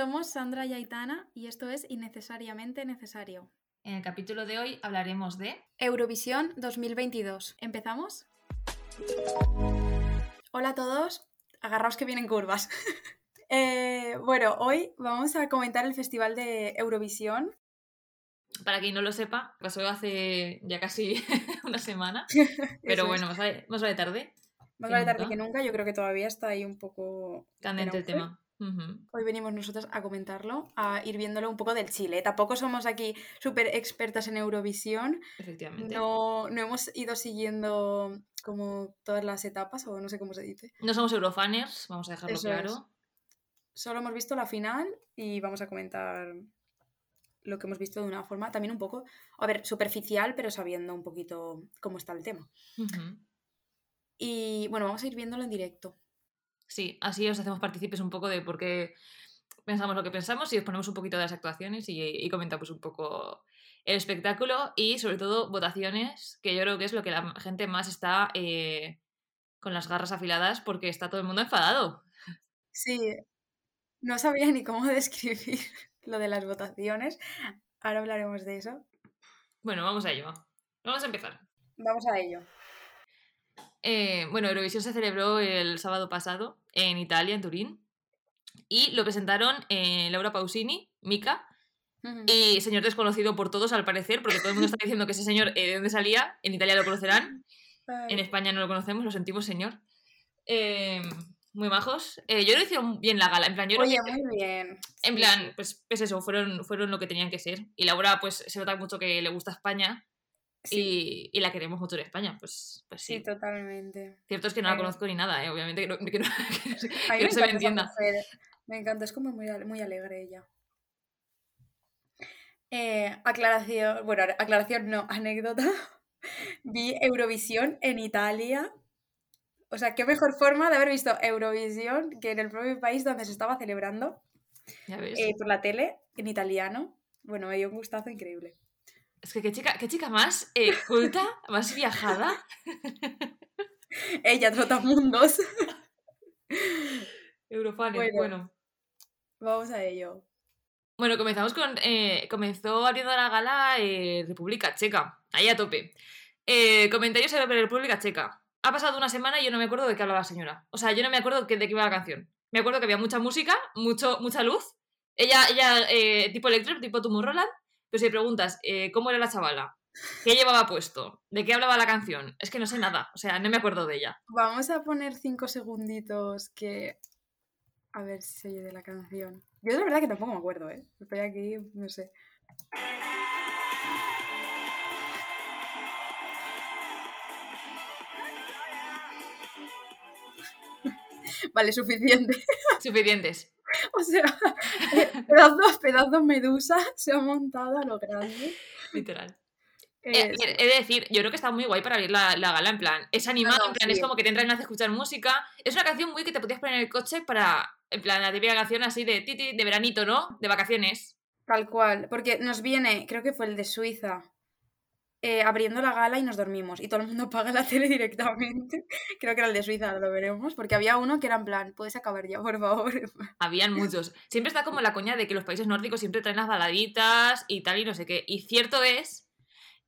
Somos Sandra y Aitana y esto es Innecesariamente Necesario. En el capítulo de hoy hablaremos de Eurovisión 2022. ¿Empezamos? Hola a todos, agarraos que vienen curvas. Eh, bueno, hoy vamos a comentar el Festival de Eurovisión. Para quien no lo sepa, pasó hace ya casi una semana, pero bueno, más vale, más vale tarde. Más vale tarde que nunca, yo creo que todavía está ahí un poco... en Candente el auge. Hoy venimos nosotros a comentarlo, a ir viéndolo un poco del Chile. Tampoco somos aquí súper expertas en Eurovisión, Efectivamente. no, no hemos ido siguiendo como todas las etapas, o no sé cómo se dice. No somos eurofaners, vamos a dejarlo Eso claro. Solo hemos visto la final y vamos a comentar lo que hemos visto de una forma también un poco, a ver, superficial, pero sabiendo un poquito cómo está el tema. Y bueno, vamos a ir viéndolo en directo. Sí, así os hacemos partícipes un poco de por qué pensamos lo que pensamos y os ponemos un poquito de las actuaciones y, y comentamos un poco el espectáculo y sobre todo votaciones, que yo creo que es lo que la gente más está eh, con las garras afiladas porque está todo el mundo enfadado. Sí, no sabía ni cómo describir lo de las votaciones. Ahora hablaremos de eso. Bueno, vamos a ello. Vamos a empezar. Vamos a ello. Eh, bueno, Eurovisión se celebró el sábado pasado en Italia, en Turín, y lo presentaron eh, Laura Pausini, Mika, y señor desconocido por todos al parecer, porque todo el mundo está diciendo que ese señor eh, de dónde salía, en Italia lo conocerán, en España no lo conocemos, lo sentimos señor. Muy majos. Yo lo hicieron bien la gala, en plan, yo Oye, que- muy bien. en plan, pues, pues eso, fueron, fueron lo que tenían que ser. Y Laura, pues se nota mucho que le gusta España Sí, y, y la queremos mucho en España, pues, pues sí, sí. totalmente. Cierto es que no la conozco ni nada, ¿eh? obviamente que no, que no- que no se- A mí que me no se me entienda. Me encanta, es como muy, muy alegre ella. Eh, aclaración, bueno, aclaración no, anécdota. Vi Eurovisión en Italia. O sea, qué mejor forma de haber visto Eurovisión que en el propio país donde se estaba celebrando, Ya ves. eh, por la tele, en italiano. Bueno, me dio un gustazo increíble. Es que qué chica, qué chica más eh, culta, más viajada. Ella, Trotamundos. Eurofanes, Bueno. bueno. Vamos a ello. Bueno, comenzamos con. eh, comenzó abriendo la gala eh, República Checa, ahí a tope. Comentarios sobre República Checa. Ha pasado una semana y yo no me acuerdo de qué hablaba la señora. O sea, yo no me acuerdo de qué iba la canción. Me acuerdo que había mucha música, mucho, mucha luz. Ella, ella tipo Electro, tipo Tomorrowland. Pero si preguntas eh, cómo era la chavala, qué llevaba puesto, de qué hablaba la canción, es que no sé nada. O sea, no me acuerdo de ella. Vamos a poner cinco segunditos que... A ver si se oye de la canción. Yo de verdad que tampoco me acuerdo, ¿eh? Estoy aquí, no sé. Vale, suficiente. Suficientes. O sea, eh, pedazo, pedazo medusa se ha montado a lo grande. Literal. Eh, Eh, he de decir, yo creo que está muy guay para abrir la, la gala, en plan, es animado, no, en plan, sí. es como que te entran ganas de escuchar música. Es una canción muy que te podías poner en el coche para, en plan, la típica canción así de titi, de veranito, ¿no? De vacaciones. Tal cual, porque nos viene, creo que fue el de Suiza, eh, abriendo la gala y nos dormimos. Y todo el mundo paga la tele directamente. Creo que era el de Suiza, lo veremos. Porque había uno que era en plan, puedes acabar ya, por favor. Habían muchos. Siempre está como la coña de que los países nórdicos siempre traen las baladitas y tal y no sé qué. Y cierto es,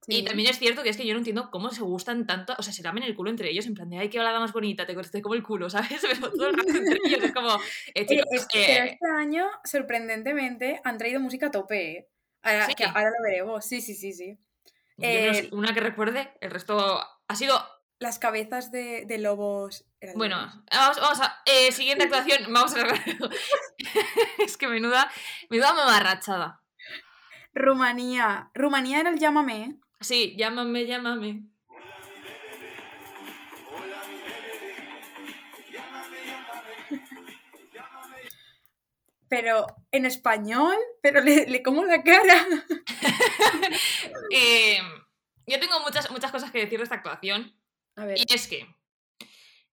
y Sí. también es cierto que es que yo no entiendo cómo se gustan tanto, o sea, se lamen el culo entre ellos, en plan de, ay, qué balada más bonita, te corté como el culo, ¿sabes? Pero todo el rato entre ellos es como, eh, Eh, chicos, es que eh, pero este año, sorprendentemente, han traído música a tope. ¿eh? Ahora, Sí. que ahora lo veremos. Sí, sí, sí, sí. No eh, una que recuerde, el resto ha sido Las cabezas de, de lobos. eran Bueno, vamos, vamos a. eh, siguiente actuación, vamos a Es que menuda. Menuda mamarrachada. Rumanía. Rumanía era el llámame. Sí, llámame, llámame. Pero en español, pero le, le como la cara. Eh, yo tengo muchas, muchas cosas que decir de esta actuación. A ver. Y es que.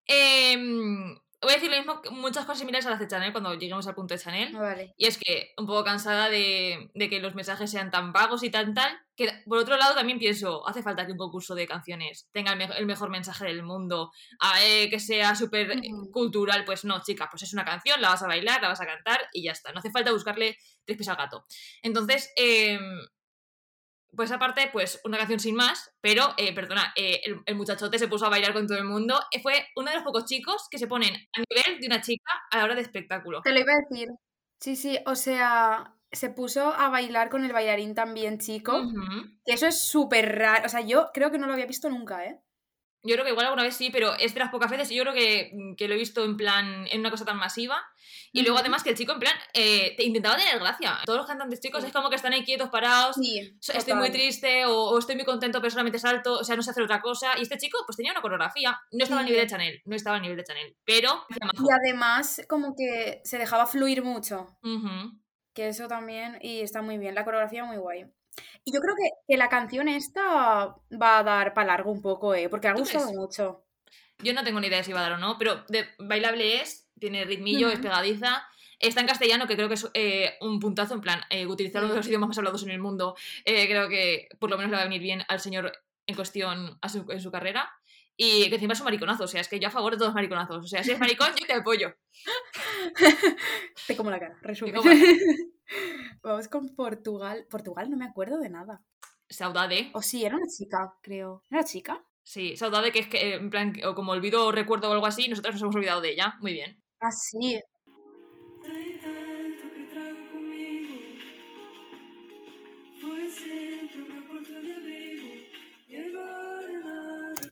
em, voy a decir lo mismo, muchas cosas similares a las de Chanel cuando lleguemos al punto de Chanel. Ah, Vale. Y es que un poco cansada de, de que los mensajes sean tan vagos y tan tal, Que por otro lado también pienso, hace falta que un concurso de canciones tenga el, me- el mejor mensaje del mundo, a- eh, que sea súper eh, cultural. Pues no, chica, pues es una canción, la vas a bailar, la vas a cantar y ya está. No hace falta buscarle tres pies al gato. Entonces, em, pues aparte, pues una canción sin más, pero, eh, perdona, eh, el, el muchachote se puso a bailar con todo el mundo. Fue uno de los pocos chicos que se ponen a nivel de una chica a la hora de espectáculo. Te lo iba a decir. Sí, sí, o sea, se puso a bailar con el bailarín también chico. Que eso es súper raro. O sea, yo creo que no lo había visto nunca, ¿eh? Yo creo que igual alguna vez sí, pero es de las pocas veces y yo creo que, que lo he visto en plan, en una cosa tan masiva. Y luego además que el chico en plan eh, te intentaba tener gracia. Todos los cantantes chicos Sí. es como que están ahí quietos, parados. Sí, Estoy muy triste o, o estoy muy contento pero solamente salto, o sea, no sé hacer otra cosa. Y este chico pues tenía una coreografía. No estaba al Sí. nivel de Chanel, no estaba al nivel de Chanel, pero... Y además, como que se dejaba fluir mucho. Ujú. Que eso también, y está muy bien. La coreografía muy guay. Y yo creo que, que la canción esta va a dar para largo un poco, ¿eh? Porque ha ¿Tú gustado mucho. Yo no tengo ni idea de si va a dar o no, pero de bailable es, tiene ritmillo, es pegadiza. Está en castellano, que creo que es eh, un puntazo, en plan, eh, utilizar uno de los idiomas más hablados en el mundo. eh, creo que por lo menos le va a venir bien al señor en cuestión a su- en su carrera. Y que encima es un mariconazo, o sea, es que yo a favor de todos los mariconazos. O sea, si es maricón, yo te apoyo. Te como la cara, resumen. como la cara. Vamos con Portugal. Portugal no me acuerdo de nada. Saudade. O sí, era una chica, creo. ¿Era chica? Sí, Saudade, que es que, en plan, o como olvido o recuerdo o algo así, nosotros nos hemos olvidado de ella. Muy bien. Ah, sí.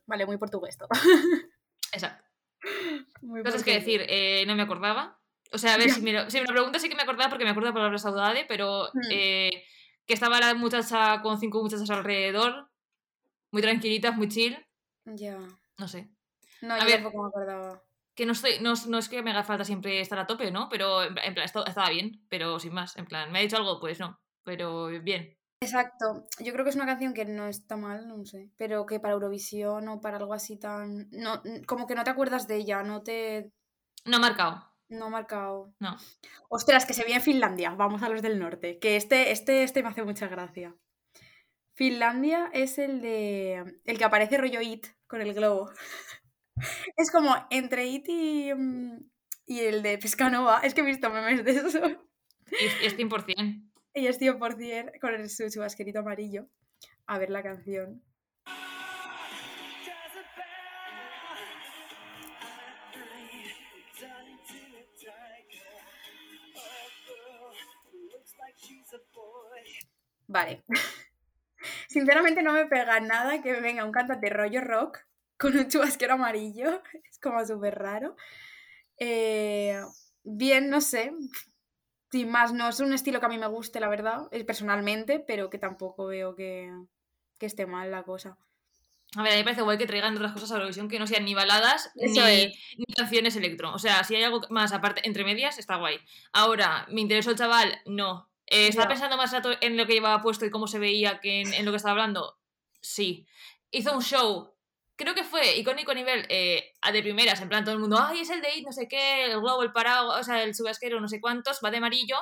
Vale, muy portugués todo. Exacto. Muy Cosas que decir, eh, no me acordaba. O sea, a ver, si me, lo, si me lo preguntas sí que me acordaba porque me acuerdo de la palabra saudade, pero Hmm. eh, que estaba la muchacha con cinco muchachas alrededor, muy tranquilitas, muy chill, Ya. no sé. No, A yo ver. tampoco me acordaba. Que no, estoy, no, no es que me haga falta siempre estar a tope, ¿no? Pero en, plan, estaba bien, pero sin más. En plan, ¿me ha dicho algo? Pues no, pero bien. Exacto. Yo creo que es una canción que no está mal, no sé. Pero que para Eurovisión o para algo así tan. No, como que no te acuerdas de ella, no te. No ha marcado, No ha marcado. no. Ostras, que se viene Finlandia. Vamos a los del norte. Que este, este, este me hace mucha gracia. Finlandia es el de. El que aparece rollo It con el globo. Es como entre It y. mm, Y el de Pescanova. Es que he visto memes de eso. Y es 100%. Y es 100% con su chubasquerito amarillo. A ver la canción. Vale. Sinceramente no me pega nada que venga un cantante rollo rock con un chubasquero amarillo. Es como súper raro. Eh, bien, no sé. Sin más, no es un estilo que a mí me guste, la verdad, eh, personalmente, pero que tampoco veo que, que esté mal la cosa. A ver, a mí me parece guay que traigan otras cosas a Eurovisión que no sean ni baladas ni, es. ni canciones electro. O sea, si hay algo más aparte, entre medias, está guay. Ahora, ¿me interesó el chaval? No. Eh, ¿Estaba pensando más rato en lo que llevaba puesto y cómo se veía que en, en lo que estaba hablando? Sí. Hizo un show, creo que fue icónico a nivel eh, de primeras, en plan todo el mundo, ay, es el de It, no sé qué, el globo, el paraguas, o sea, el subasquero, no sé cuántos, va de amarillo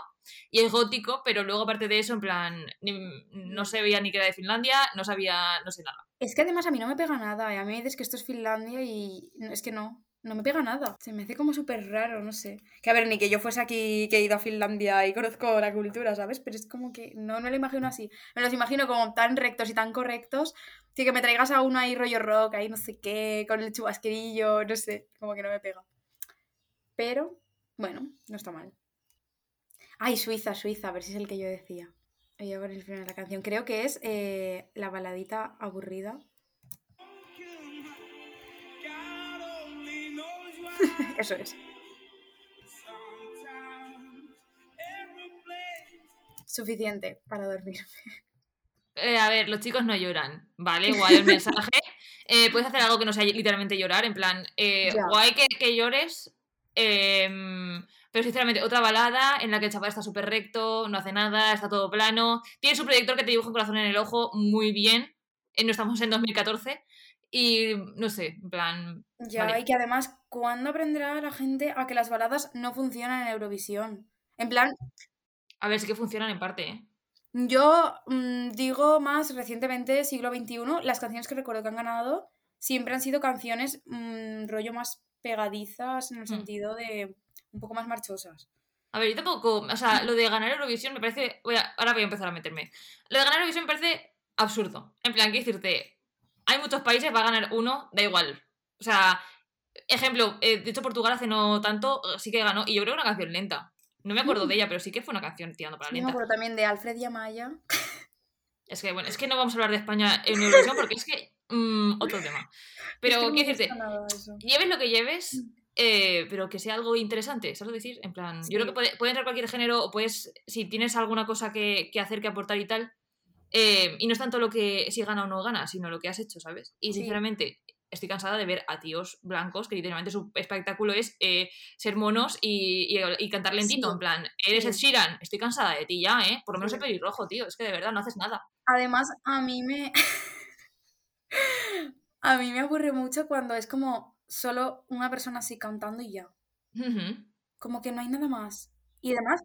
y es gótico, pero luego aparte de eso, en plan, ni- no se veía ni que era de Finlandia, no sabía, no sé nada. Es que además a mí no me pega nada. y A mí me dices que esto es Finlandia y es que no, no me pega nada. Se me hace como súper raro, no sé. Que a ver, ni que yo fuese aquí, que he ido a Finlandia y conozco la cultura, ¿sabes? Pero es como que no me lo imagino así. Me los imagino como tan rectos y tan correctos. Sí, que me traigas a uno ahí rollo rock, ahí no sé qué, con el chubasquerillo, no sé, como que no me pega. Pero, bueno, no está mal. Ay, Suiza, Suiza, a ver si es el que yo decía. Voy a poner el final de la canción. Creo que es eh, la baladita aburrida. Eso es. Suficiente para dormir. Eh, a ver, los chicos no lloran, ¿vale? Guay el mensaje. Eh, puedes hacer algo que no sea literalmente llorar, en plan, eh, guay que, que llores, em, pero sinceramente, otra balada en la que el chaval está súper recto, no hace nada, está todo plano, tiene su proyector que te dibuja un corazón en el ojo muy bien, eh, no estamos en 2014, y no sé, en plan, Ya, Vale. y que además, ¿cuándo aprenderá la gente a que las baladas no funcionan en Eurovisión? En plan, a ver, sí que funcionan en parte, ¿eh? Yo mm, digo más recientemente, siglo XXI, las canciones que recuerdo que han ganado siempre han sido canciones mm, rollo más pegadizas en el Mm. sentido de un poco más marchosas. A ver, yo tampoco. O sea, lo de ganar Eurovisión me parece. voy a- ahora voy a empezar a meterme. Lo de ganar Eurovisión me parece absurdo. En plan, quiero decirte, hay muchos países, va a ganar uno, da igual. O sea, ejemplo, eh, de hecho, Portugal hace no tanto, eh, sí que ganó, y yo creo que una canción lenta. No me acuerdo de ella, pero sí que fue una canción tirando para Yo me lenta. acuerdo también de Alfred y Amaya. Es que, bueno, es que no vamos a hablar de España en Eurovisión porque es que. mm, otro tema. Pero, Es que quiero decirte, lleves lo que lleves, eh, pero que sea algo interesante, ¿sabes lo decir? En plan, yo creo que puede, puede entrar cualquier género o puedes, si tienes alguna cosa que, que hacer, que aportar y tal, eh, y no es tanto lo que si gana o no gana, sino lo que has hecho, ¿sabes? Y Sí. sinceramente, estoy cansada de ver a tíos blancos que literalmente su espectáculo es eh, ser monos y, y- y cantar lentito, Sí. en plan, eres Sí. Ed Sheeran, estoy cansada de ti ya, ¿eh? Por lo menos el pelirrojo, tío, es que de verdad no haces nada. Además, a mí me. a mí me aburre mucho cuando es como solo una persona así cantando y ya. Como que no hay nada más. Y además,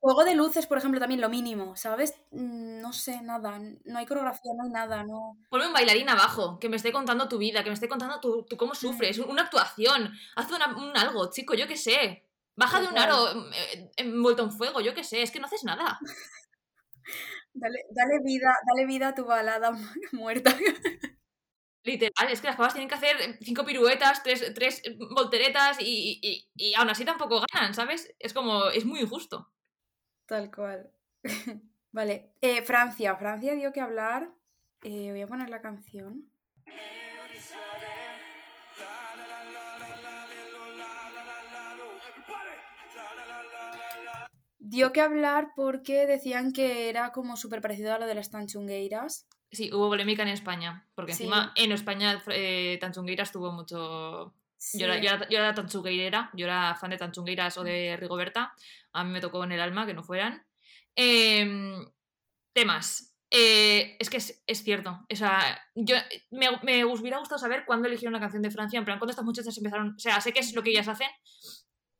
juego de luces, por ejemplo, también lo mínimo, ¿sabes? Mm, No sé, nada. No hay coreografía, no hay nada, no. Ponme un bailarín abajo, que me esté contando tu vida, que me esté contando tu, tu cómo sufres, una actuación, haz una- un algo, chico, yo qué sé. Baja de un aro eh, envuelto en fuego, yo qué sé, es que no haces nada. Dale, dale vida, dale vida a tu balada muerta. Literal, es que las pavas tienen que hacer cinco piruetas, tres, tres volteretas y, y, y aún así tampoco ganan, ¿sabes? Es como, es muy injusto. Tal cual. Vale. eh, Francia. Francia dio que hablar. Eh, voy a poner la canción. Dio que hablar porque decían que era como súper parecido a lo de las tanchungueiras. Sí, hubo polémica en España, porque Sí. encima en España eh, Tanchungueiras tuvo mucho... Sí. Yo, era, yo, era, yo era tanchungueirera, yo era fan de Tanchungueiras o de Rigoberta, a mí me tocó en el alma que no fueran. Em, temas. Eh, es que es, es cierto. O sea, yo, me, me hubiera gustado saber cuándo eligieron una canción de Francia, en plan, cuándo estas muchachas empezaron. O sea, sé que es lo que ellas hacen.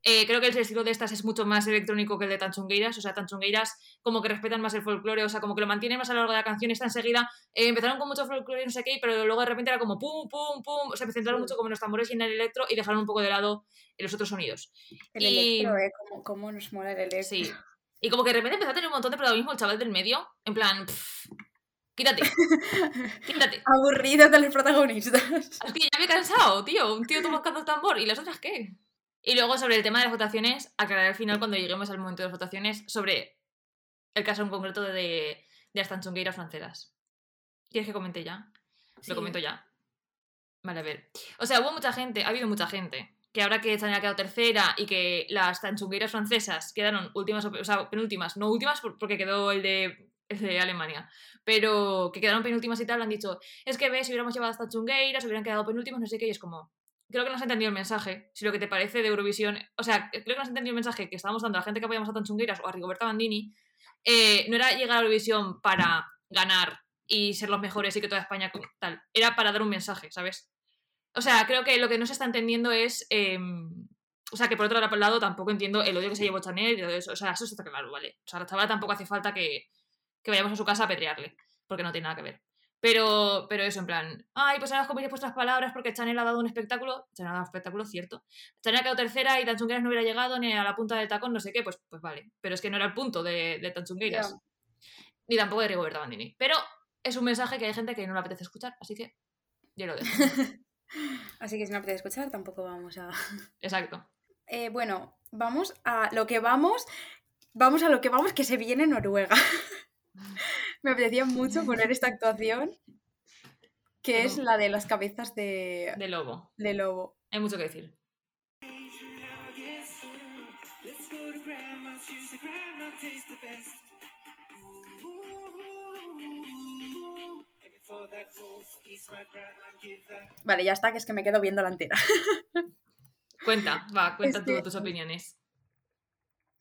Eh, creo que el estilo de estas es mucho más electrónico que el de Tanchungueiras. O sea, Tanchungueiras como que respetan más el folclore, o sea, como que lo mantienen más a lo largo de la canción. Esta enseguida eh, empezaron con mucho folclore y no sé qué, pero luego de repente era como pum, pum, pum. O sea, se centraron mucho como en los tambores y en el electro y dejaron un poco de lado los otros sonidos. El y- electro, ¿eh? Como, como nos mola el electro. Sí. Y como que de repente empezó a tener un montón de protagonismo el chaval del medio. En plan, pff, quítate, quítate. Aburrido de los protagonistas. Es que ya me he cansado, tío. Un tío tocando tambor. ¿Y las otras qué? Y luego sobre el tema de las votaciones, aclarar al final cuando lleguemos al momento de las votaciones sobre el caso en concreto de, de las tanchungueiras francesas. ¿Quieres que comente ya? Sí. Lo comento ya. Vale, a ver. O sea, hubo mucha gente, ha habido mucha gente, que ahora que España ha quedado tercera y que las tanchungueiras francesas quedaron últimas, o sea, penúltimas, no últimas por- porque quedó el de, el de Alemania, pero que quedaron penúltimas y tal, han dicho, es que ves, si hubiéramos llevado a las tanchungueiras, hubieran quedado penúltimas, no sé qué, y es como, creo que no has entendido el mensaje, si lo que te parece de Eurovisión, o sea, creo que no has entendido el mensaje que estábamos dando a la gente que apoyamos a tanchungueiras o a Rigoberta Bandini, eh, no era llegar a Eurovisión para ganar y ser los mejores y que toda España tal. Era para dar un mensaje, ¿sabes? O sea, creo que lo que no se está entendiendo es. eh, o sea, que por otro lado tampoco entiendo el odio que se llevó Chanel y todo eso. O sea, eso está claro, ¿vale? O sea, la chavala tampoco hace falta que, que vayamos a su casa a apedrearle, porque no tiene nada que ver. Pero, pero eso, en plan, ay, pues ahora os coméis vuestras palabras porque Chanel ha dado un espectáculo. Chanel ha dado un espectáculo, cierto. Chanel ha quedado tercera y Tanchungueiras no hubiera llegado ni a la punta del tacón, no sé qué, pues, pues vale. Pero es que no era el punto de, de Tanchungueiras. Ni tampoco de Rigoberta Bandini. Pero es un mensaje que hay gente que no le apetece escuchar, así que yo lo dejo. Así que si no apetece escuchar, tampoco vamos a. Exacto. Eh, bueno, vamos a lo que vamos. Vamos a lo que vamos, que se viene Noruega. Me apetecía mucho poner esta actuación, que es la de las cabezas de, De lobo. de lobo. Hay mucho que decir. Vale, ya está, que es que me quedo viendo la entera. Cuenta, va, cuenta Es tú tus opiniones.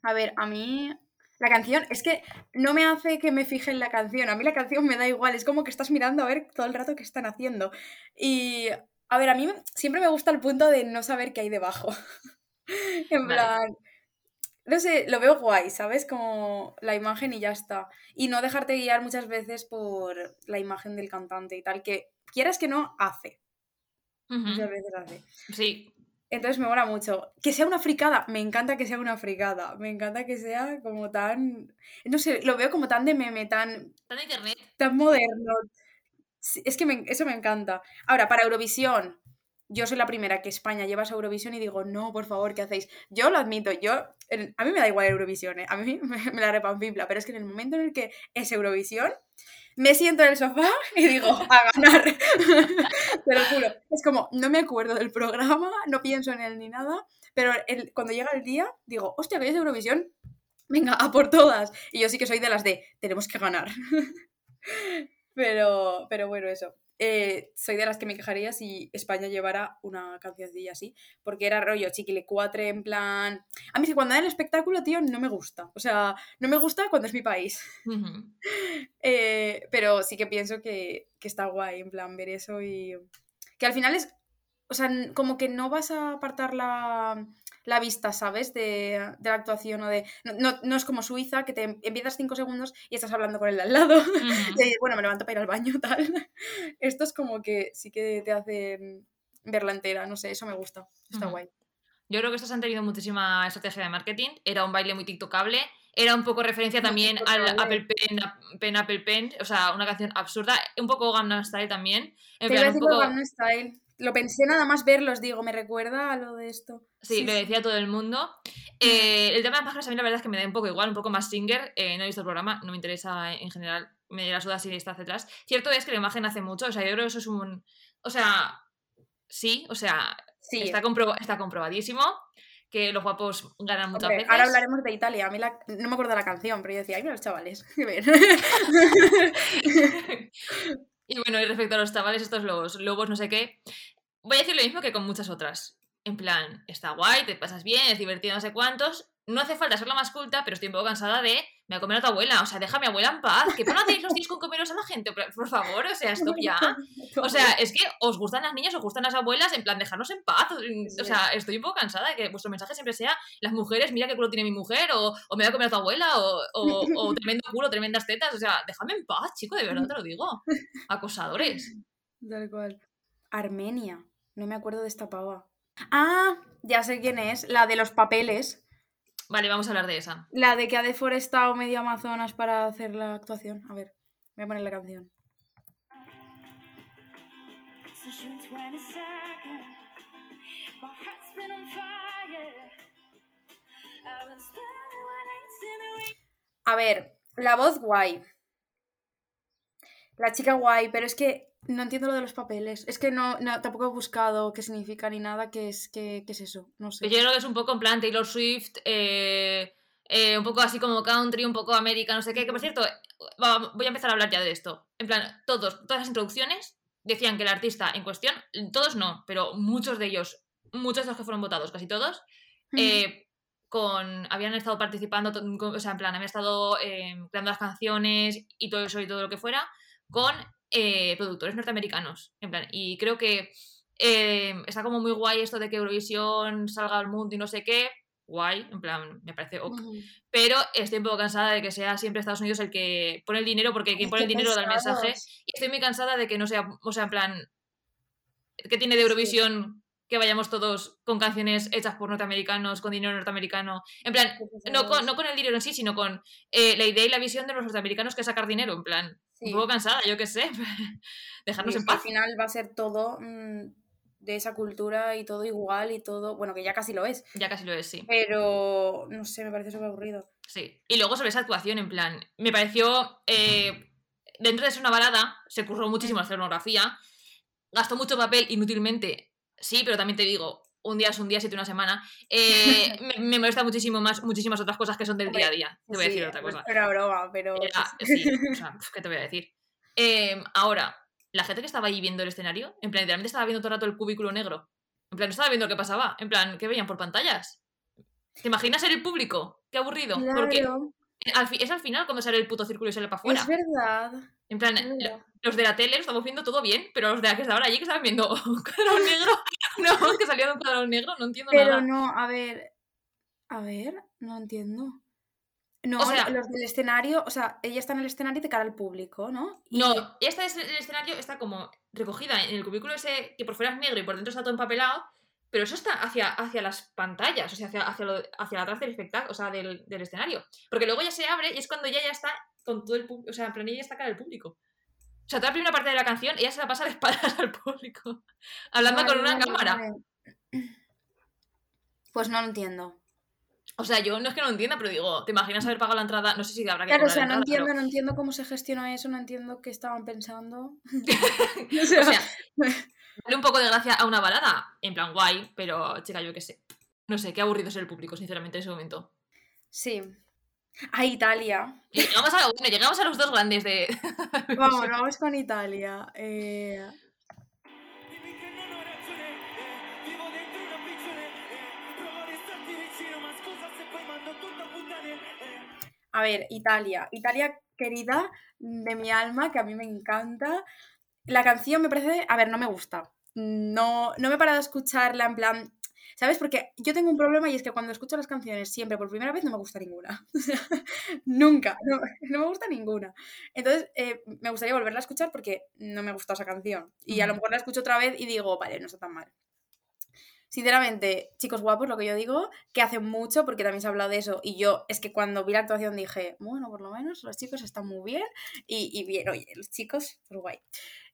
A ver, a mí la canción es que no me hace que me fije en la canción. A mí la canción me da igual. Es como que estás mirando a ver todo el rato qué están haciendo. Y a ver, a mí siempre me gusta el punto de no saber qué hay debajo. en Vale. plan, no sé, lo veo guay, ¿sabes? Como la imagen y ya está. Y no dejarte guiar muchas veces por la imagen del cantante y tal, que quieras que no, hace. Muchas veces hace. Sí, Entonces me mola mucho. Que sea una fricada, me encanta que sea una fricada. Me encanta que sea como tan. No sé, lo veo como tan de meme, tan, en internet. tan moderno. Es que me- eso me encanta. Ahora, para Eurovisión, yo soy la primera que España lleva a Eurovisión y digo, no, por favor, ¿qué hacéis? Yo lo admito, yo. A mí me da igual Eurovisión, ¿eh? A mí me, me la repanfipla, pero es que en el momento en el que es Eurovisión, me siento en el sofá y digo, a ganar. Te lo juro. Es como, no me acuerdo del programa, no pienso en él ni nada, pero cuando llega el día, digo, hostia, que es Eurovisión, venga, a por todas. Y yo sí que soy de las de, tenemos que ganar. pero, pero bueno, eso. Eh, soy de las que me quejaría si España llevara una cancioncilla así, porque era rollo chiquile cuatre, en plan... A mí cuando da el espectáculo, tío, no me gusta. O sea, no me gusta cuando es mi país. Eh, pero sí que pienso que, que está guay, en plan, ver eso y. Que al final es. O sea, como que no vas a apartar la, la vista, ¿sabes? De, de la actuación o de. No, no, no es como Suiza, que te em- empiezas cinco segundos y estás hablando con el de al lado. Y dices, bueno, me levanto para ir al baño, tal. Esto es como que sí que te hace verla entera, no sé, eso me gusta. Está Ujú. guay. Yo creo que estos han tenido muchísima estrategia de marketing. Era un baile muy tiktokable. Era un poco referencia Muy también al. Apple Pen, Pen, Apple Pen. O sea, una canción absurda. Un poco Gangnam Style también. En Te plan, un poco... Gangnam Style. Lo pensé nada más verlos, digo, me recuerda a lo de esto. Sí, lo decía todo el mundo. Eh, el tema de las pájaras a mí la verdad es que me da un poco igual, un poco más singer. Eh, no he visto el programa, no me interesa en general. Me la suda si está hacia atrás. Cierto es que la imagen hace mucho. O sea, yo creo que eso es un... O sea, sí, o sea, Sí, está, compro- está comprobadísimo que los guapos ganan muchas Hombre, veces. ahora hablaremos de Italia. A mí la- no me acuerdo de la canción, pero yo decía, ay, mira los chavales. qué bien". y bueno, y respecto a los chavales, estos los lobos, no sé qué, voy a decir lo mismo que con muchas otras. En plan, está guay, te pasas bien, es divertido, no sé cuántos. No hace falta ser la más culta, pero estoy un poco cansada de me voy a comer a tu abuela. O sea, deja a mi abuela en paz. ¿Qué pena hacéis los tíos con comeros a la gente? Por favor, o sea, stop ya. O sea, es que os gustan las niñas, os gustan las abuelas, en plan, dejarnos en paz. O sea, estoy un poco cansada de que vuestro mensaje siempre sea las mujeres, mira qué culo tiene mi mujer, o, o me voy a comer a tu abuela, o, o, o tremendo culo, tremendas tetas. O sea, déjame en paz, chico, de verdad te lo digo. Acosadores. Tal cual. Armenia. No me acuerdo de esta pava. Ah, ya sé quién es. La de los papeles. Vale, vamos a hablar de esa. La de que ha deforestado medio Amazonas para hacer la actuación. A ver, voy a poner la canción. So June 22nd, my heart's been on fire. I've been spending my nights in the rain. A ver, la voz guay. La chica guay, pero es que no entiendo lo de los papeles. Es que no, no tampoco he buscado qué significa ni nada, qué es, qué, qué es eso. No sé. Yo creo que es un poco en plan Taylor Swift, eh, eh, un poco así como country, un poco América, no sé qué. Que por cierto, voy a empezar a hablar ya de esto. En plan, todos, todas las introducciones decían que el artista en cuestión, todos no, pero muchos de ellos, muchos de los que fueron votados, casi todos, eh, con habían estado participando, o sea, en plan, habían estado eh, creando las canciones y todo eso y todo lo que fuera, con eh, productores norteamericanos. En plan, y creo que eh, está como muy guay esto de que Eurovisión salga al mundo y no sé qué. Guay, en plan, me parece ok. Pero estoy un poco cansada de que sea siempre Estados Unidos el que pone el dinero, porque quien pone el dinero da el mensaje. Y estoy muy cansada de que no sea, o sea, en plan, que tiene de Eurovisión que vayamos todos con canciones hechas por norteamericanos, con dinero norteamericano. En plan, no con, no con el dinero en sí, sino con eh, la idea y la visión de los norteamericanos que es sacar dinero, en plan. Sí. Un poco cansada, yo qué sé. Dejarnos en paz. Al final va a ser todo mm, de esa cultura y todo igual y todo. Bueno, que ya casi lo es. Ya casi lo es, sí. Pero no sé, me parece súper aburrido. Sí. Y luego sobre esa actuación, en plan, me pareció. eh, dentro de ser una balada, se curró muchísimo la escenografía. Gastó mucho papel inútilmente. Sí, pero también te digo, un día es un día, siete una semana. Eh, me, me molesta muchísimo más, muchísimas otras cosas que son del día a día. Te voy a decir otra cosa. Era broma, pero. Era- sí, o sea, ¿qué te voy a decir? Eh, ahora, la gente que estaba ahí viendo el escenario, en plan, literalmente estaba viendo todo el rato el cúbiculo negro. En plan, no estaba viendo lo que pasaba. En plan, ¿qué veían por pantallas? ¿Te imaginas ser el público? Qué aburrido. Claro, es al final cuando sale el puto círculo y sale para afuera. es verdad. En plan, los de la tele lo estamos viendo todo bien, pero los de la que estaban allí que estaban viendo un negro, no, que salía de un cuadro negro, no entiendo Pero nada. no, a ver. A ver, no entiendo. No, O sea- los del escenario, o sea, ella está en el escenario de cara al público, ¿no? Y- No, esta es el escenario está como recogida en el cubículo ese que por fuera es negro y por dentro está todo empapelado, pero eso está hacia, hacia las pantallas, o sea, hacia, hacia, lo- hacia atrás del espectáculo, o sea, del, del escenario. Porque luego ya se abre y es cuando ella ya está con todo el público, o sea, en plan, ella está cara al público. O sea, toda la primera parte de la canción ella se la pasa de espaldas al público, hablando con una vale, cámara. vale. Pues no lo entiendo. O sea, yo no es que no lo entienda, pero digo, ¿te imaginas haber pagado la entrada? No sé si habrá que Claro, o sea, no entrada, pero- entiendo, no entiendo cómo se gestiona eso, no entiendo qué estaban pensando. O sea, Dale un poco de gracia a una balada, en plan guay, pero chica, yo qué sé. No sé, qué aburrido es el público, sinceramente, en ese momento. Sí. A Italia. Y llegamos a, bueno, llegamos a los dos grandes de. Vamos, vamos con Italia. Eh. a ver, Italia. Italia querida de mi alma, que a mí me encanta. La canción me parece, a ver, no me gusta. No, no me he parado a escucharla en plan, ¿sabes? Porque yo tengo un problema y es que cuando escucho las canciones siempre por primera vez no me gusta ninguna. Nunca, no, no me gusta ninguna. Entonces, eh, me gustaría volverla a escuchar porque no me gusta esa canción. Y a lo mejor la escucho otra vez y digo, vale, no está tan mal. Sinceramente, chicos guapos, lo que yo digo, que hacen mucho, porque también se ha hablado de eso, y yo es que cuando vi la actuación dije, bueno, por lo menos los chicos están muy bien, y, y bien, oye, los chicos, pues guay.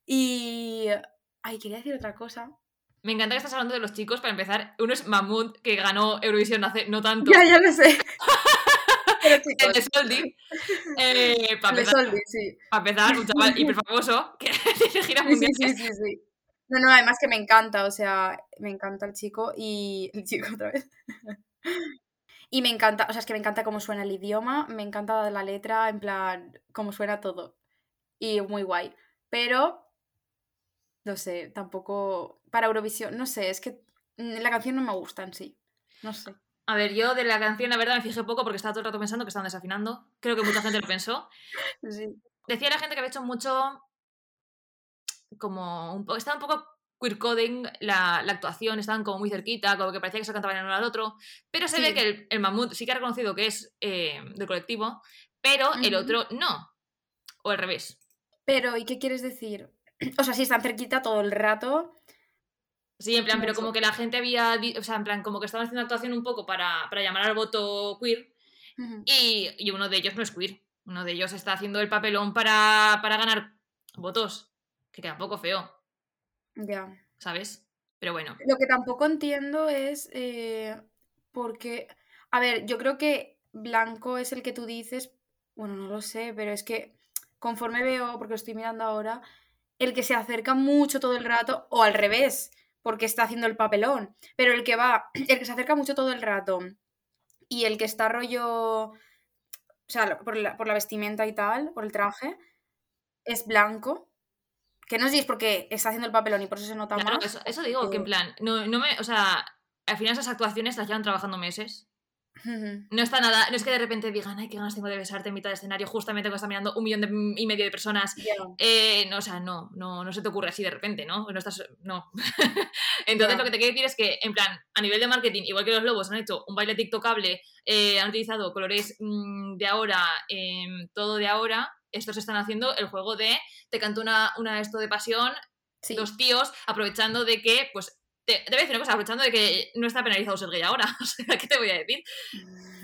Y... Ay, quería decir otra cosa. Me encanta que estás hablando de los chicos. Para empezar, uno es Mahmoud, que ganó Eurovisión hace no tanto. Ya, ya lo sé. Pero El chicos, de Soldi. Eh, para, el de empezar, Soldi, sí. para empezar, un chaval hiper famoso que tiene giras Sí, sí, mundiales. sí, sí, sí. No, no, además que me encanta, o sea, me encanta el chico y... El chico otra vez. Y me encanta, o sea, es que me encanta cómo suena el idioma, me encanta la letra, en plan, cómo suena todo. Y muy guay. Pero, no sé, tampoco... Para Eurovisión, no sé, es que mm, la canción no me gusta en sí. No sé. A ver, yo de la canción, la verdad, me fijé poco porque estaba todo el rato pensando que estaban desafinando. Creo que mucha gente lo pensó. Sí. Decía la gente que había hecho mucho. Como. Un estaba un poco queer coding la, la actuación, estaban como muy cerquita, como que parecía que se cantaban el uno al otro. Pero se Sí. ve que el, el Mamut sí que ha reconocido que es eh, del colectivo, pero el otro no. O al revés. Pero, ¿y qué quieres decir? O sea, si están cerquita todo el rato. Sí, en plan, pero como que la gente había. O sea, en plan, como que estaban haciendo actuación un poco para, para llamar al voto queer. Y, y uno de ellos no es queer. Uno de ellos está haciendo el papelón para, para ganar votos. Que queda un poco feo, Ya. ¿sabes? Pero bueno. Lo que tampoco entiendo es eh, porque, a ver, yo creo que blanco es el que tú dices, bueno, no lo sé, pero es que conforme veo, porque lo estoy mirando ahora, el que se acerca mucho todo el rato, o al revés, porque está haciendo el papelón, pero el que va, el que se acerca mucho todo el rato y el que está rollo, o sea, por la, por la vestimenta y tal, por el traje, es blanco. Que no es porque está haciendo el papelón y por eso se nota Claro, más. eso, eso digo, que en plan, no, no me. O sea, al final esas actuaciones las llevan trabajando meses. No está nada. No es que de repente digan, ay, qué ganas tengo de besarte en mitad de escenario, justamente cuando está mirando un millón de- y medio de personas. Ya. Eh, no, o sea, no, no, no se te ocurre así de repente, ¿no? No estás. No. Entonces, lo que te quiero decir es que, en plan, a nivel de marketing, igual que los lobos han hecho un baile tiktokable, eh, han utilizado colores mm, de ahora, em, todo de ahora, estos están haciendo el juego de te canto una, una esto de pasión, Sí. dos tíos, aprovechando de que, pues. Te, te voy a decir una cosa, aprovechando de que no está penalizado ser gay ahora. O sea, ¿qué te voy a decir?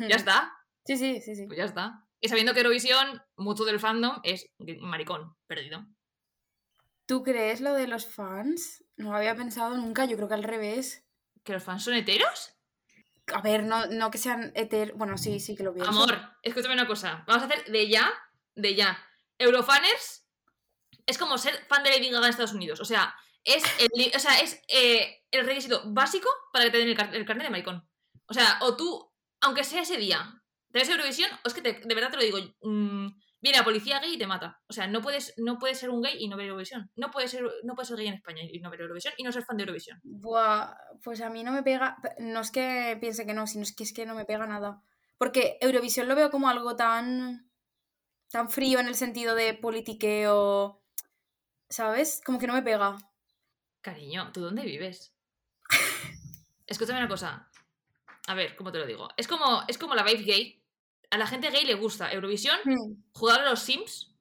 Ya está. Sí, sí, sí, sí. Pues ya está. Y sabiendo que Eurovisión, mucho del fandom es maricón, perdido. ¿Tú crees lo de los fans? No lo había pensado nunca, yo creo que al revés. ¿Que los fans son heteros? A ver, no, no que sean heter... Bueno, sí, sí que lo pienso. Amor, escúchame una cosa. Vamos a hacer de ya, de ya. Eurofaners es como ser fan de Lady Gaga en Estados Unidos. O sea, es el, o sea, es, eh, el requisito básico para que te den el, car- el carnet de maricón. O sea, o tú, aunque sea ese día, te ves Eurovisión, o es que te- de verdad te lo digo, mm, viene la policía gay y te mata. O sea, no puedes, no puedes ser un gay y no ver Eurovisión. No puedes ser, no ser gay en España y no ver Eurovisión y no ser fan de Eurovisión. Buah, pues a mí no me pega... No es que piense que no, sino es que es que no me pega nada. Porque Eurovisión lo veo como algo tan... tan frío en el sentido de politiqueo... ¿Sabes? Como que no me pega. Cariño, ¿tú dónde vives? Escúchame una cosa. A ver, ¿cómo te lo digo? Es como, es como la vibe gay. A la gente gay le gusta Eurovisión, Hmm. jugar a los Sims.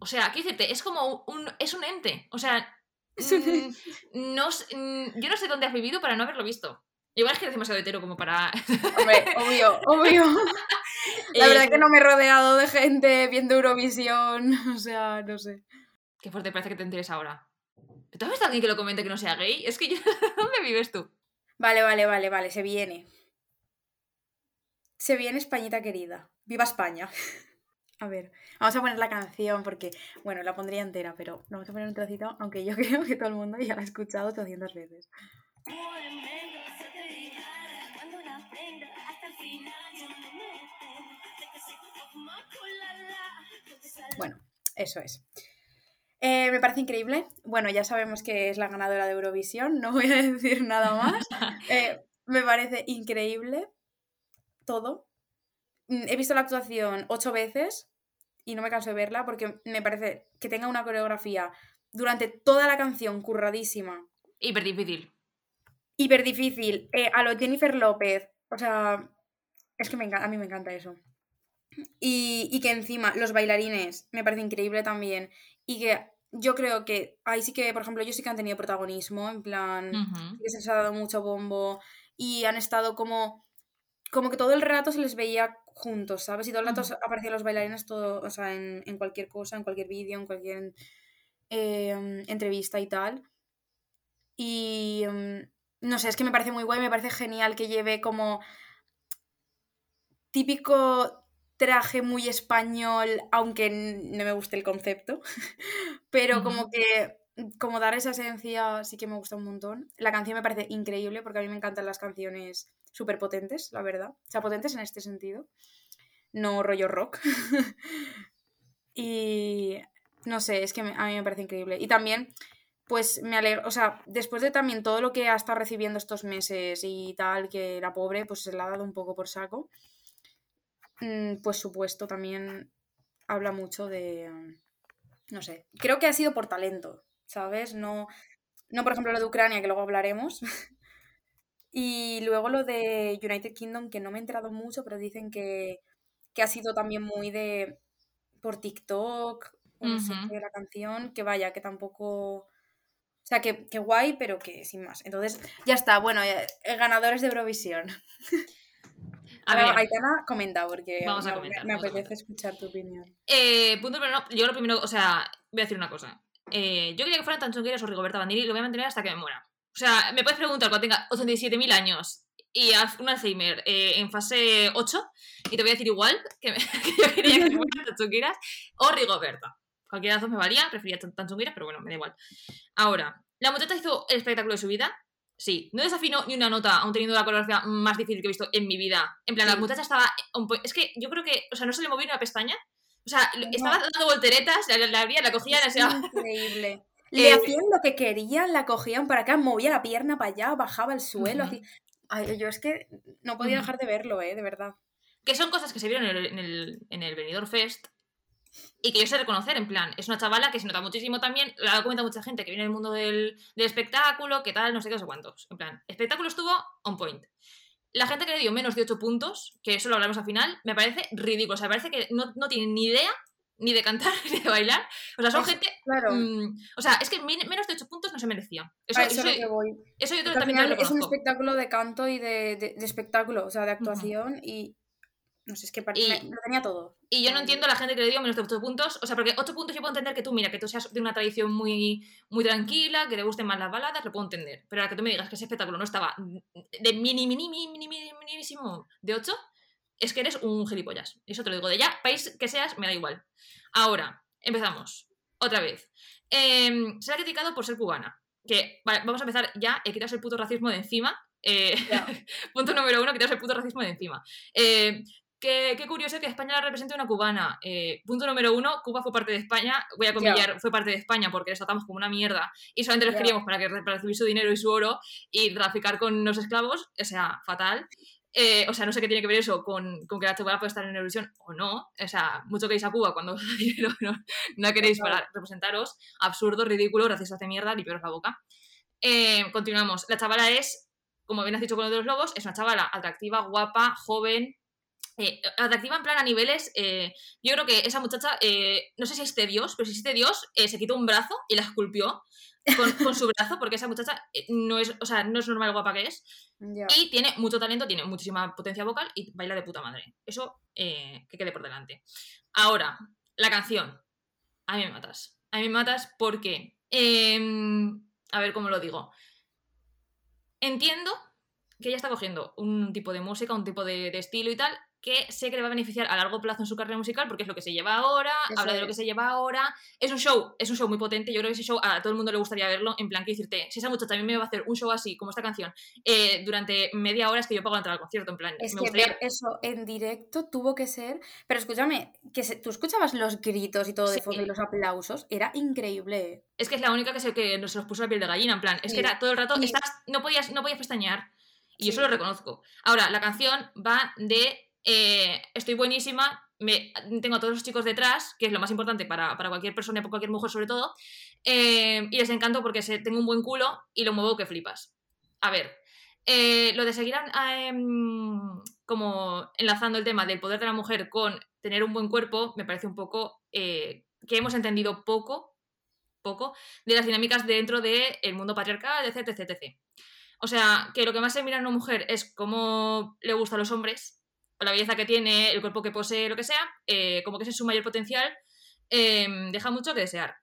O sea, ¿qué decirte? Es como un, es un ente. O sea, Es mm, no, mm, yo no sé dónde has vivido para no haberlo visto. Igual es que eres demasiado hetero como para... Hombre, obvio, obvio. La Eh, verdad que no me he rodeado de gente viendo Eurovisión. O sea, no sé. Qué fuerte parece que te enteres ahora. ¿Tú has visto alguien que lo comente que no sea gay? Es que yo... ¿Dónde vives tú? Vale, vale, vale, vale, se viene. Se viene Españita querida. ¡Viva España! A ver, vamos a poner la canción porque, bueno, la pondría entera, pero vamos a poner un trocito, aunque yo creo que todo el mundo ya la ha escuchado 200 veces. No. Bueno, eso es. Eh, me parece increíble. Bueno, ya sabemos que es la ganadora de Eurovisión, no voy a decir nada más. Eh, me parece increíble todo. Mm, He visto la actuación ocho veces y no me canso de verla porque me parece que tenga una coreografía durante toda la canción curradísima, Hiper difícil. hiper difícil, eh, a lo Jennifer López. O sea, es que me encanta, a mí me encanta eso. Y, y que encima los bailarines me parece increíble también. Y que yo creo que ahí sí que, por ejemplo, ellos sí que han tenido protagonismo, en plan, que se les ha dado mucho bombo y han estado como como que todo el rato se les veía juntos, ¿sabes? Y todo el rato Ujú. aparecían los bailarines todo, o sea, en, en cualquier cosa, en cualquier vídeo, en cualquier eh, entrevista y tal. Y mm, no sé, es que me parece muy guay, me parece genial que lleve como típico traje muy español, aunque no me guste el concepto, pero como que como dar esa esencia sí que me gusta un montón. La canción me parece increíble porque a mí me encantan las canciones súper potentes, la verdad. O sea, potentes en este sentido, no rollo rock. y no sé, es que a mí me parece increíble. Y también, pues me alegro, o sea, después de también todo lo que ha estado recibiendo estos meses y tal, que la pobre pues se la ha dado un poco por saco, pues su puesto también habla mucho de, mm, no sé, creo que ha sido por talento, ¿sabes? No, no por ejemplo lo de Ucrania, que luego hablaremos. Y luego lo de United Kingdom, que no me he enterado mucho, pero dicen que, que ha sido también muy de por TikTok, o no la canción, que vaya, que tampoco... O sea, que, que guay, pero que sin más. Entonces, ya está, bueno, ya- eh, ganadores de Eurovisión. A Ahora, ver, Aitana, comenta, porque Vamos a me- comentar, me, vamos a apetece escuchar tu opinión. eh, punto primero, yo lo primero, o sea, voy a decir una cosa. Eh, yo quería que fueran tan o Rigoberta Bandini y lo voy a mantener hasta que me muera. O sea, me puedes preguntar cuando tenga 87.000 años y haz un Alzheimer eh, en fase 8 y te voy a decir igual que, me- que yo quería que fueran tan chungueras o Rigoberta. Cualquiera de las dos me valía, prefería tan, tan chungueras, pero bueno, me da igual. Ahora, ¿la muchacha hizo el espectáculo de su vida? Sí, no desafinó ni una nota, aún teniendo la coreografía más difícil que he visto en mi vida. En plan, la muchacha estaba. Es que yo creo que, o sea, no se le movió ni una pestaña. O sea, No. estaba dando volteretas, la, la abría, la cogía, la sea, increíble. Le Eh, hacían lo que querían, la cogían para acá, movía la pierna para allá, bajaba al suelo. Ay, yo es que no podía dejar de verlo, ¿eh? De verdad. que son cosas que se vieron en el, en el, en el Benidorm Fest y que yo sé reconocer, en plan, es una chavala que se nota muchísimo también, lo ha comentado mucha gente que viene del mundo del, del espectáculo, que tal, no sé qué, no sé cuántos. En plan, espectáculo estuvo on point. La gente que le dio menos de 8 puntos, que eso lo hablamos al final, me parece ridículo. O sea, parece que no, no tienen ni idea ni de cantar ni de bailar. O sea, son Es- gente. Claro. mm, o sea, es que menos de 8 puntos no se merecía. Eso, eso eso, que voy. eso yo Porque al también te lo final es un espectáculo de canto y de, de- de espectáculo, o sea, de actuación y. No sé, es que Y- me- lo tenía todo. Y yo no entiendo a la gente que le dio menos de 8 puntos. O sea, porque 8 puntos yo puedo entender que tú, mira, que tú seas de una tradición muy, muy tranquila, que te gusten más las baladas, lo puedo entender. Pero ahora que tú me digas que ese espectáculo no estaba de mini, mini, mini, mini, mini, minimísimo de 8, es que eres un gilipollas. Eso te lo digo de ya, país que seas, me da igual. Ahora, empezamos. Otra vez. Em, se ha criticado por ser cubana. Que, vale, vamos a empezar ya, eh, quitaros el puto racismo de encima. Eh, punto número uno, quitaros el puto racismo de encima. Eh, Qué, qué curioso que España la represente una cubana. Eh, punto número uno, Cuba fue parte de España. Voy a comillar, fue parte de España porque les tratamos como una mierda y solamente los queríamos para, que, para recibir su dinero y su oro y traficar con los esclavos. O sea, fatal. Eh, o sea, no sé qué tiene que ver eso con, con que la cubana puede estar en Eurovisión o no. O sea, mucho queréis a Cuba cuando os dinero no, no queréis para representaros. Absurdo, ridículo, racistas de mierda, limpiaros la boca. Eh, continuamos. La chavala es como bien has dicho con lo de los lobos, es una chavala atractiva, guapa, joven. Eh, atractiva en plan a niveles. eh, yo creo que esa muchacha, eh, no sé si existe Dios, pero si existe Dios, se quitó un brazo y la esculpió con, con su brazo, porque esa muchacha no es, o sea, no es normal guapa que es. Y tiene mucho talento, tiene muchísima potencia vocal y baila de puta madre. Eso que quede por delante. Ahora, la canción. A mí me matas. A mí me matas porque. em, a ver cómo lo digo. Entiendo que ella está cogiendo un tipo de música, un tipo de, de estilo y tal, que sé que le va a beneficiar a largo plazo en su carrera musical porque es lo que se lleva ahora, Eso habla de lo que se lleva ahora. Es un show, es un show muy potente. Yo creo que ese show a todo el mundo le gustaría verlo. En plan, que decirte, si esa muchacha también me va a hacer un show así, como esta canción, eh, durante media hora, es que yo pago la entrada al concierto. En plan, Es me que gustaría. ver eso en directo tuvo que ser. Pero escúchame, que se- tú escuchabas los gritos y todo de Sí. fondo y los aplausos. Era increíble. Es que es la única que se, que nos los puso la piel de gallina, en plan, es Sí. que era todo el rato, estabas- no, podías, no podías pestañear. Y yo eso lo reconozco. Ahora, la canción va de eh, estoy buenísima, me, tengo a todos los chicos detrás, que es lo más importante para, para cualquier persona, para cualquier mujer sobre todo, eh, y les encanto porque tengo un buen culo y lo muevo que flipas. A ver, eh, lo de seguir em, como enlazando el tema del poder de la mujer con tener un buen cuerpo, me parece un poco que hemos entendido poco, poco, de las dinámicas dentro del mundo patriarcal, etc, etc, etc. O sea, que lo que más se mira en una mujer es cómo le gusta a los hombres, la belleza que tiene, el cuerpo que posee, lo que sea, eh, como que ese es su mayor potencial, eh, deja mucho que desear.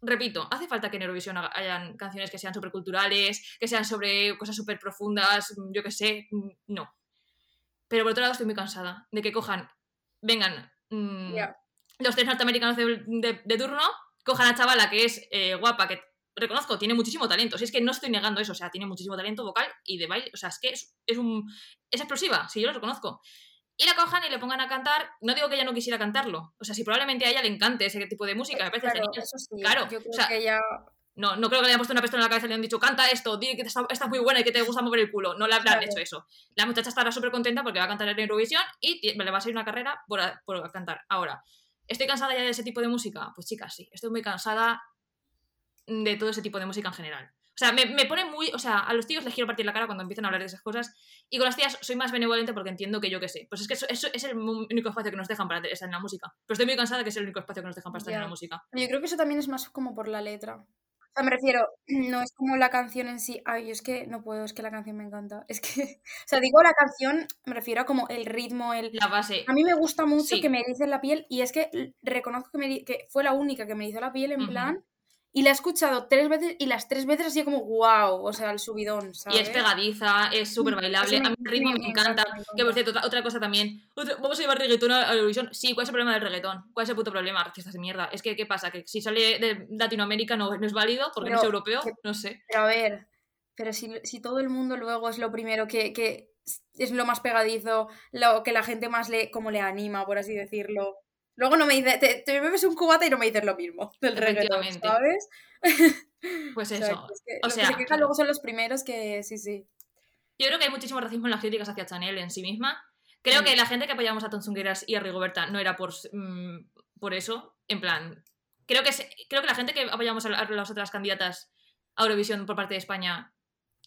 Repito, hace falta que en Eurovisión hayan canciones que sean súper culturales, que sean sobre cosas súper profundas, yo qué sé, mm, no. Pero por otro lado estoy muy cansada de que cojan, vengan mm, los tres norteamericanos de, de- de turno, cojan a chavala que es eh, guapa, que reconozco, tiene muchísimo talento. Si es que no estoy negando eso, o sea, tiene muchísimo talento vocal y de baile, o sea, es que es, es un, es explosiva, si yo lo reconozco. Y la cojan y le pongan a cantar, no digo que ella no quisiera cantarlo, o sea, si probablemente a ella le encante ese tipo de música, me parece Claro, eso sí. Claro, Yo creo o sea, que ya. No, no creo que le hayan puesto una pistola en la cabeza y le han dicho, canta esto, di que está- estás muy buena y que te gusta mover el culo. No le habrán Claro. hecho eso. La muchacha estará súper contenta porque va a cantar en Eurovisión y le va a salir una carrera por, a- por cantar. Ahora, ¿estoy cansada ya de ese tipo de música? Pues chicas, sí. Estoy muy cansada de todo ese tipo de música en general. O sea, me, me pone muy... O sea, a los tíos les quiero partir la cara cuando empiezan a hablar de esas cosas. Y con las tías soy más benevolente porque entiendo que yo qué sé. Pues es que eso, eso es el único espacio que nos dejan para estar en la música. Pero estoy muy cansada que es el único espacio que nos dejan para estar en la música. Yo creo que eso también es más como por la letra. O sea, me refiero, no es como la canción en sí. Ay, es que no puedo, es que la canción me encanta. Es que, o sea, digo la canción, me refiero a como el ritmo, el... La base... A mí me gusta mucho Sí. que me erice la piel y es que reconozco que, me, que fue la única que me hizo la piel en plan y la he escuchado tres veces y las tres veces así como wow, o sea, el subidón, Y ¿sabes? es pegadiza, es súper bailable. A mí el ritmo me- encanta. Que por cierto, otra, otra cosa también. Vamos a llevar reggaetón a Eurovisión. Sí, ¿cuál es el problema del reggaetón? ¿Cuál es el puto problema? Artistas de mierda. Es que, ¿qué pasa? Que si sale de Latinoamérica no, no es válido porque no es europeo. que- No sé. Pero a ver, pero si, si todo el mundo luego es lo primero que, que es lo más pegadizo, lo que la gente más le, como le anima, por así decirlo. Luego no me dices, te, te bebes un cubata y no me dices lo mismo del reggaetón. ¿sabes? Pues O sea, eso. es que o los que sea, se quejan luego son los primeros que sí, sí. Yo creo que hay muchísimo racismo en las críticas hacia Chanel en sí misma. Creo Mm. que la gente que apoyamos a Tonsungueras y a Rigoberta no era por, mm, por eso. En plan, creo que, se- creo que la gente que apoyamos a, a las otras candidatas a Eurovisión por parte de España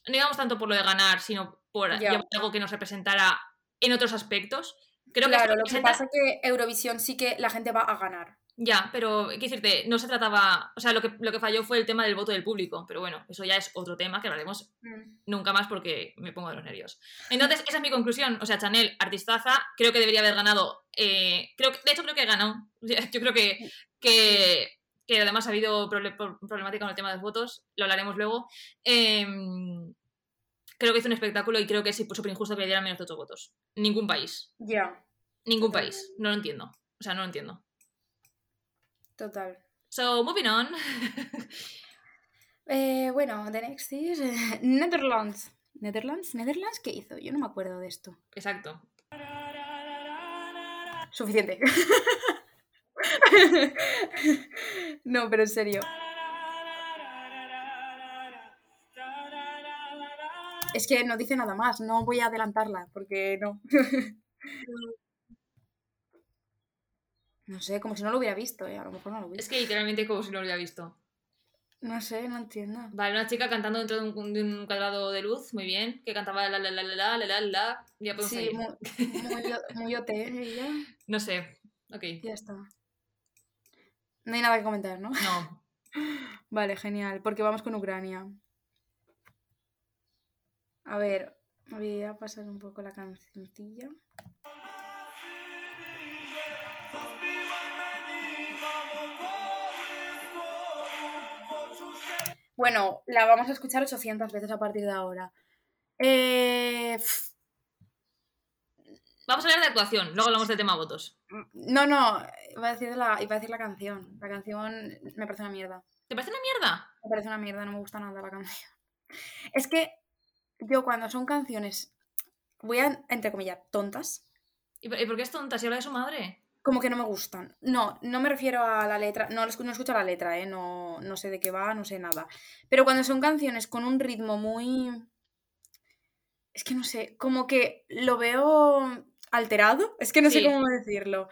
no íbamos tanto por lo de ganar, sino por llevar algo que nos representara en otros aspectos. Creo claro, lo que pasa es que Eurovisión sí que la gente va a ganar. Ya, pero quiero decirte, no se trataba. O sea, lo que, lo que falló fue el tema del voto del público. Pero bueno, eso ya es otro tema que hablaremos nunca más porque me pongo de los nervios. Entonces, esa es mi conclusión. O sea, Chanel, artistaza, creo que debería haber ganado. eh, creo que, de hecho, creo que ganó. Yo creo que, que, que además ha habido proble- pro- problemática con el tema de los votos. Lo hablaremos luego. Em, creo que hizo un espectáculo y creo que es súper injusto que le dieran menos de 8 votos. Ningún país. Ya, Ningún país. No lo entiendo. O sea, no lo entiendo. total. So, moving on. Eh, bueno, the next is eh, Netherlands. ¿Netherlands? ¿Netherlands qué hizo? Yo no me acuerdo de esto. Exacto. Suficiente. no, pero en serio. Es que no dice nada más, no voy a adelantarla porque no. no sé, como si no lo hubiera visto, ¿eh? a lo mejor no lo vi. Es que literalmente como si no lo hubiera visto. No sé, no entiendo. Vale, una chica cantando dentro de un, de un cuadrado de luz, muy bien, que cantaba la la la la la la la la, ya podemos Sí, muy, muy, muy OT ella. No sé, ok, Ya está. No hay nada que comentar, ¿no? no. Vale, genial, porque vamos con Ucrania. A ver, voy a pasar un poco la cancioncilla. Bueno, la vamos a escuchar 800 veces a partir de ahora. Eh, Vamos a hablar de actuación, luego hablamos del tema votos. no, no, iba a, decir la, iba a decir la canción. La canción me parece una mierda. ¿Te parece una mierda? Me parece una mierda, no me gusta nada la canción. Es que yo cuando son canciones, voy a, entre comillas, tontas, ¿Y por, qué es tonta si habla de su madre? como que no me gustan. No, no me refiero a la letra, no, no escucho la letra, ¿eh? no, no sé de qué va, no sé nada. Pero cuando son canciones con un ritmo muy... Es que no sé, como que lo veo alterado, es que no sé cómo decirlo.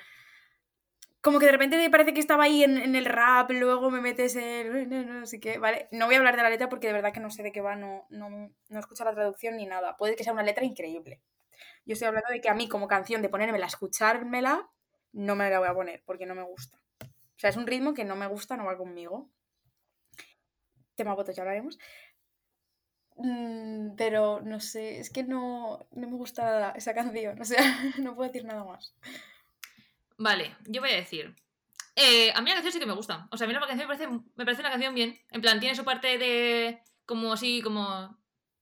Como que de repente me parece que estaba ahí en, en el rap, luego me metes en... No, no, sé qué, ¿vale? No voy a hablar de la letra porque de verdad que no sé de qué va, no, no, no escucho la traducción ni nada. Puede que sea una letra increíble. Yo estoy hablando de que a mí como canción de ponérmela, escuchármela, no me la voy a poner porque no me gusta. O sea, es un ritmo que no me gusta, no va conmigo. Tema votos, ya hablaremos. Mm, pero no sé, es que no, no me gusta esa canción. O sea, no puedo decir nada más. Vale, yo voy a decir. eh, a mí la canción sí que me gusta. O sea, a mí la canción me parece, me parece una canción bien. En plan, tiene su parte de. como así, como.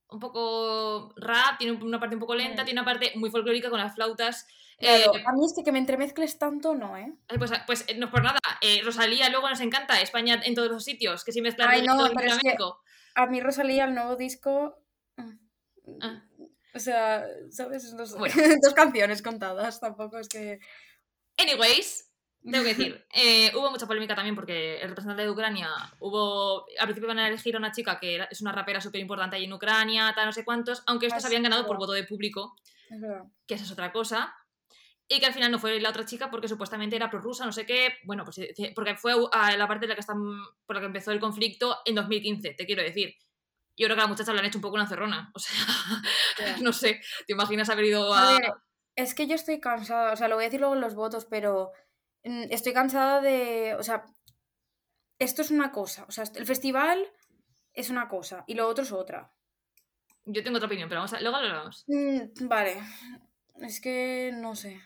un poco rap, tiene una parte un poco lenta, Mm. tiene una parte muy folclórica con las flautas. Claro, Eh, a mí es que, que me entremezcles tanto, no, ¿eh? Ay, Pues, pues eh, no por nada. Eh, Rosalía luego nos encanta. España en todos los sitios. Que sí mezcla Ay, no, pero es que-. A mí Rosalía, el nuevo disco... mm, Ah. O sea, ¿sabes? No sé. Bueno. Dos canciones contadas, tampoco es que... Anyways, tengo que decir, eh, hubo mucha polémica también porque el representante de Ucrania hubo. Al principio iban a elegir a una chica que es una rapera súper importante ahí en Ucrania, tal, no sé cuántos, aunque estos habían ganado por voto de público, Es que esa es otra cosa. Y que al final no fue la otra chica porque supuestamente era prorrusa, no sé qué. Bueno, pues eh, porque fue a la parte de la que están, por la que empezó el conflicto en 2015, te quiero decir. Yo creo que a la muchacha le han hecho un poco una cerrona. O sea, Ya. no sé, ¿te imaginas haber ido A a. ver, es que yo estoy cansada, o sea, lo voy a decir luego en los votos, pero mm, estoy cansada de, o sea, esto es una cosa, o sea, el festival es una cosa y lo otro es otra. Yo tengo otra opinión, pero vamos a... luego lo hablamos. Mm, vale, es que no sé.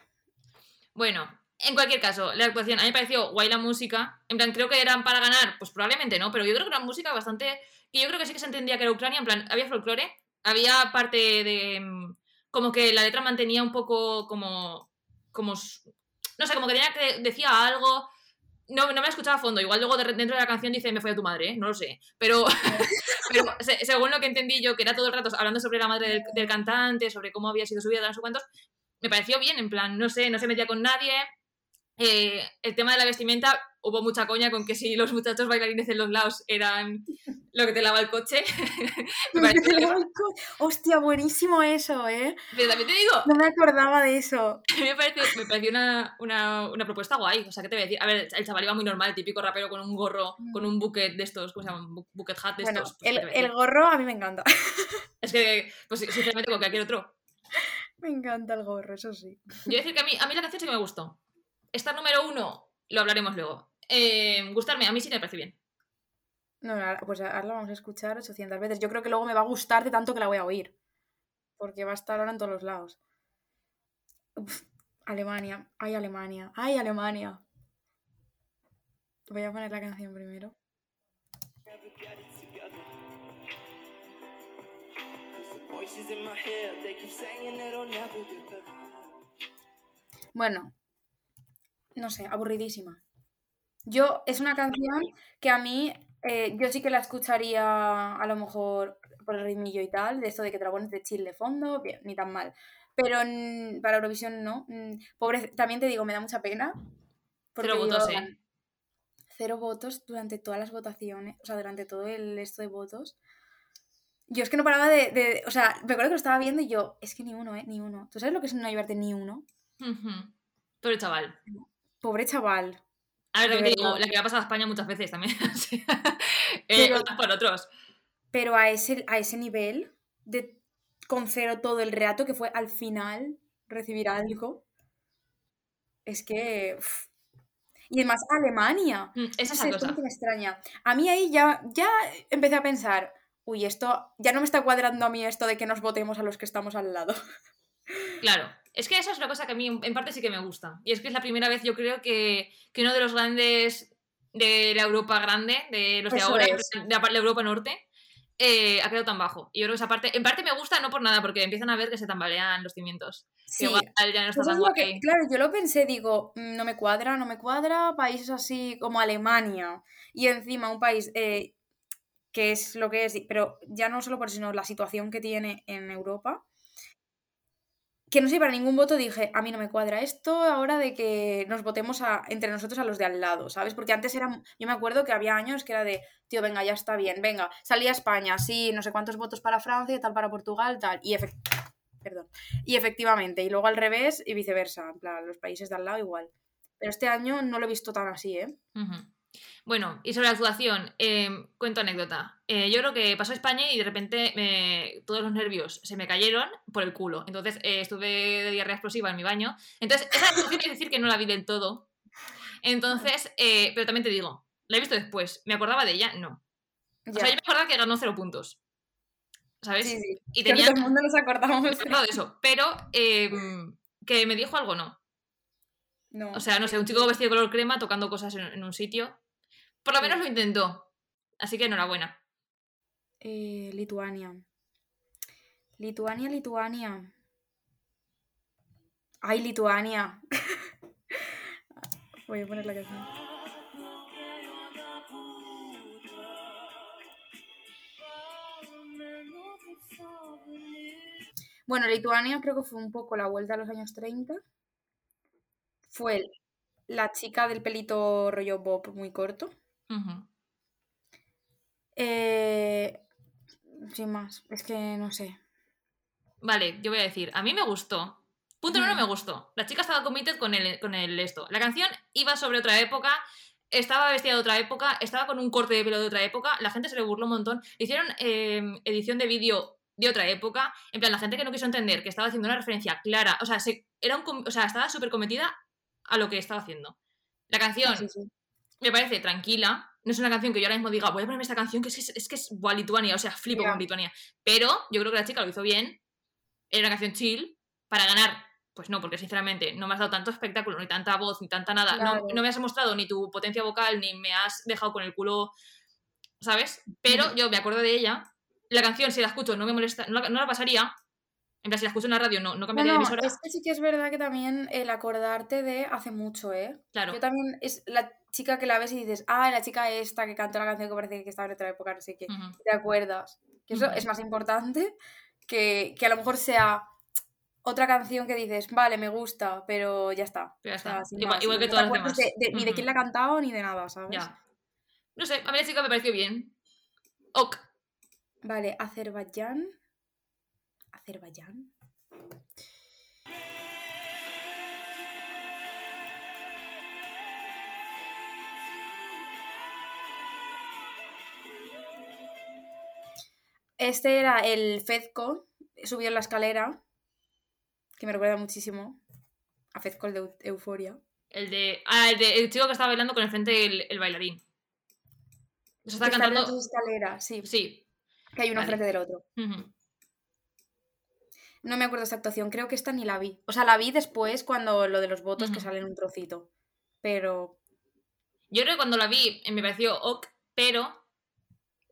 Bueno, en cualquier caso, la actuación, a mí me pareció guay la música. En plan, creo que eran para ganar, pues probablemente no, pero yo creo que era música bastante. que yo creo que sí que se entendía que era Ucrania. En plan, había folclore, había parte de. Como que la letra mantenía un poco como. como. no sé, como que que. decía algo. No, no me la escuchaba a fondo. Igual luego de- dentro de la canción dice me fue a tu madre, ¿eh? no lo sé. Pero, pero se- según lo que entendí yo, que era todo el rato hablando sobre la madre del, del cantante, sobre cómo había sido su vida, no sé cuántos, me pareció bien, en plan, no sé, no se metía con nadie. Eh, el tema de la vestimenta, hubo mucha coña con que si los muchachos bailarines en los lados eran lo que te lava el coche. me bien. Hostia, buenísimo eso, ¿eh? Pero también te digo, No me acordaba de eso. a mí me pareció, me pareció una, una, una propuesta guay. O sea, ¿qué te voy a decir? A ver, el chaval iba muy normal, el típico rapero con un gorro, con un bucket de estos, ¿cómo se llaman? Bu- Bucket hat de Bueno, estos. pues, el, el gorro a mí me encanta. Es que, pues sinceramente, con cualquier otro. Me encanta el gorro, eso sí. Yo voy a decir que a mí, a mí la canción sí que me gustó. Esta número uno, lo hablaremos luego. Eh, gustarme, a mí sí me parece bien. No, pues ahora la vamos a escuchar 800 veces. Yo creo que luego me va a gustar de tanto que la voy a oír. Porque va a estar ahora en todos los lados. Alemania. Ay, Alemania. Ay, Alemania. Voy a poner la canción primero. Bueno, no sé, aburridísima. Yo, es una canción que a mí, eh, yo sí que la escucharía a lo mejor por el ritmillo y tal, de esto de que te la pones de chill de fondo, bien, ni tan mal. Pero para Eurovisión no. Mm, Pobre, también te digo, me da mucha pena. Cero votos, ¿eh? Cero votos durante todas las votaciones, o sea, durante todo el esto de votos. Yo es que no paraba de, de- O sea, me acuerdo que lo estaba viendo y yo, es que ni uno, ¿eh? Ni uno. ¿Tú sabes lo que es no llevarte ni uno? Pero chaval. Pobre chaval. A ver, también te digo, la que le ha pasado a España muchas veces también. Eh, Pero- unos por otros. Pero a ese, a ese nivel de con cero todo el rato, que fue al final recibir algo, es que... Y además Alemania. Mm, Esa es la cosa. que me extraña. A mí ahí ya, ya empecé a pensar, uy, esto ya no me está cuadrando a mí esto de que nos votemos a los que estamos al lado. Claro, es que esa es una cosa que a mí en parte sí que me gusta. Y es que es la primera vez, yo creo, que, que uno de los grandes de la Europa grande, de los de ahora, es. de la, la Europa Norte, eh, ha quedado tan bajo. Y yo creo que esa parte, en parte me gusta, no por nada, porque empiezan a ver que se tambalean los cimientos. Sí, igual ya no está tan es lo que- guay. claro, yo lo pensé, digo, "Mm, no me cuadra, no me cuadra, países así como Alemania y encima un país eh, que es lo que es, pero ya no solo por eso, sino la situación que tiene en Europa, que no sé, para ningún voto dije, a mí no me cuadra esto ahora de que nos votemos a- entre nosotros a los de al lado, ¿sabes? Porque antes era, yo me acuerdo que había años que era de, tío, venga, ya está bien, venga, salía España, sí, no sé cuántos votos para Francia, tal para Portugal, tal, y efectivamente perdón. Y efectivamente, y luego al revés y viceversa, en plan, los países de al lado igual. Pero este año no lo he visto tan así, ¿eh? Bueno, y sobre la actuación, eh, cuento anécdota. Eh, yo creo que pasó España y de repente me- todos los nervios se me cayeron por el culo. Entonces eh, estuve de diarrea explosiva en mi baño. Entonces, esa actuación es decir que no la vi del todo. Entonces, eh, pero también te digo, la he visto después. ¿Me acordaba de ella? No. O sea, yo me acordaba que ganó cero puntos. ¿Sabes? Sí, sí. Y Creo que tenía todo el mundo nos acordamos. acordado de eso. Pero eh, que me dijo algo, no. No. O sea, no sé, un chico vestido de color crema tocando cosas en, en un sitio. Por lo menos lo intentó. Así que enhorabuena. Eh, Lituania. Lituania, Lituania. Ay, Lituania. Voy a poner la canción. Bueno, Lituania creo que fue un poco la vuelta a los años 30. Fue la chica del pelito rollo bob muy corto. Eh, sin más, es que no sé. Vale, yo voy a decir, a mí me gustó. Punto número me gustó. La chica estaba committed con el, con el esto. La canción iba sobre otra época, estaba vestida de otra época, estaba con un corte de pelo de otra época, la gente se le burló un montón. Hicieron eh, edición de vídeo de otra época, en plan, la gente que no quiso entender que estaba haciendo una referencia clara, o sea, se, era un, o sea estaba súper cometida a lo que estaba haciendo. La canción Sí, sí. Me parece tranquila. No es una canción que yo ahora mismo diga, voy a ponerme esta canción que es que es, es, que es buah, Lituania, o sea, flipo con Lituania. Pero yo creo que la chica lo hizo bien. Era una canción chill. Para ganar, pues no, porque sinceramente no me has dado tanto espectáculo, ni tanta voz, ni tanta nada. No, Claro. no me has mostrado ni tu potencia vocal, ni me has dejado con el culo, ¿sabes? Pero yo me acuerdo de ella. La canción, si la escucho, no me molesta, no la, no la pasaría. En plan, si la escucho en la radio, no, no cambiaría de Bueno, emisora. es que sí que es verdad que también el acordarte de hace mucho, ¿eh? Claro. Yo también es la chica que la ves y dices, ah, la chica esta que cantó la canción que parece que estaba en otra época, no sé qué. ¿Te acuerdas? Que eso Ujú. es más importante que, que a lo mejor sea otra canción que dices, vale, me gusta, pero ya está. Pero ya O sea, está. Igual- más, igual que no todas las demás. de- de- ni de quién la ha cantado ni de nada, ¿sabes? Ya. No sé, a mí la chica me pareció bien. Ok. Vale, Azerbaiyán. Azerbaiyán. Este era el Fedco, subió en la escalera, que me recuerda muchísimo a Fedco, el de Eu- Euforia. El de. Ah, el, de, el chico que estaba bailando con el frente del el bailarín. Está cantando. dos escaleras, sí, Sí. que hay uno vale. enfrente del otro. No me acuerdo esta actuación, creo que esta ni la vi. O sea, la vi después cuando lo de los votos que Ujú. sale en un trocito. Pero Yo creo que cuando la vi eh, me pareció ok, pero.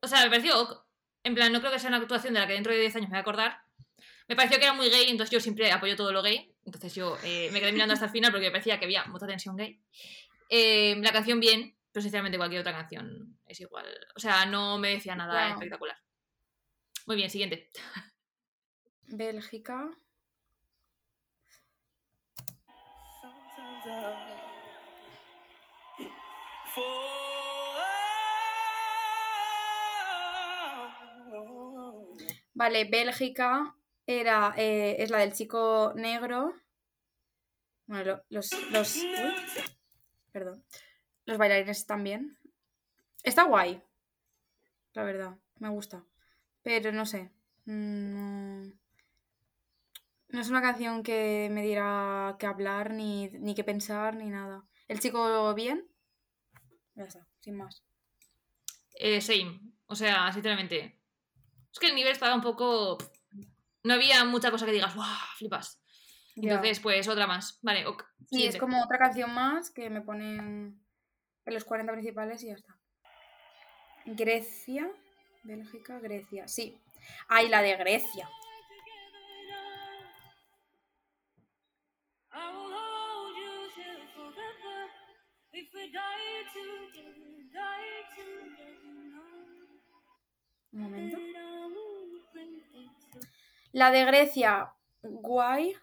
O sea, me pareció ok. En plan, no creo que sea una actuación de la que dentro de 10 años me voy a acordar. Me pareció que era muy gay, entonces yo siempre apoyo todo lo gay. Entonces yo eh, me quedé mirando hasta el final porque me parecía que había mucha tensión gay. Eh, la canción bien, pero sinceramente cualquier otra canción es igual. O sea, no me decía nada espectacular. Muy bien, siguiente. Bélgica. Vale, Bélgica era, eh, es la del chico negro. Bueno, lo- los, los, perdón. Los bailarines también. Está guay. la verdad. Me gusta. Pero no sé. mm, no es una canción que me diera que hablar, ni, ni que pensar, ni nada. El chico bien. Ya está, sin más. Eh, same. O sea, sinceramente. Es que el nivel estaba un poco. No había mucha cosa que digas, ¡guau! Flipas. Ya. Entonces, pues otra más. Vale, ok. Sí, es como otra canción más que me ponen en los 40 principales y ya está. Grecia, Bélgica, Grecia. Sí. Ay, la de Grecia. Un momento. La de Grecia, guay.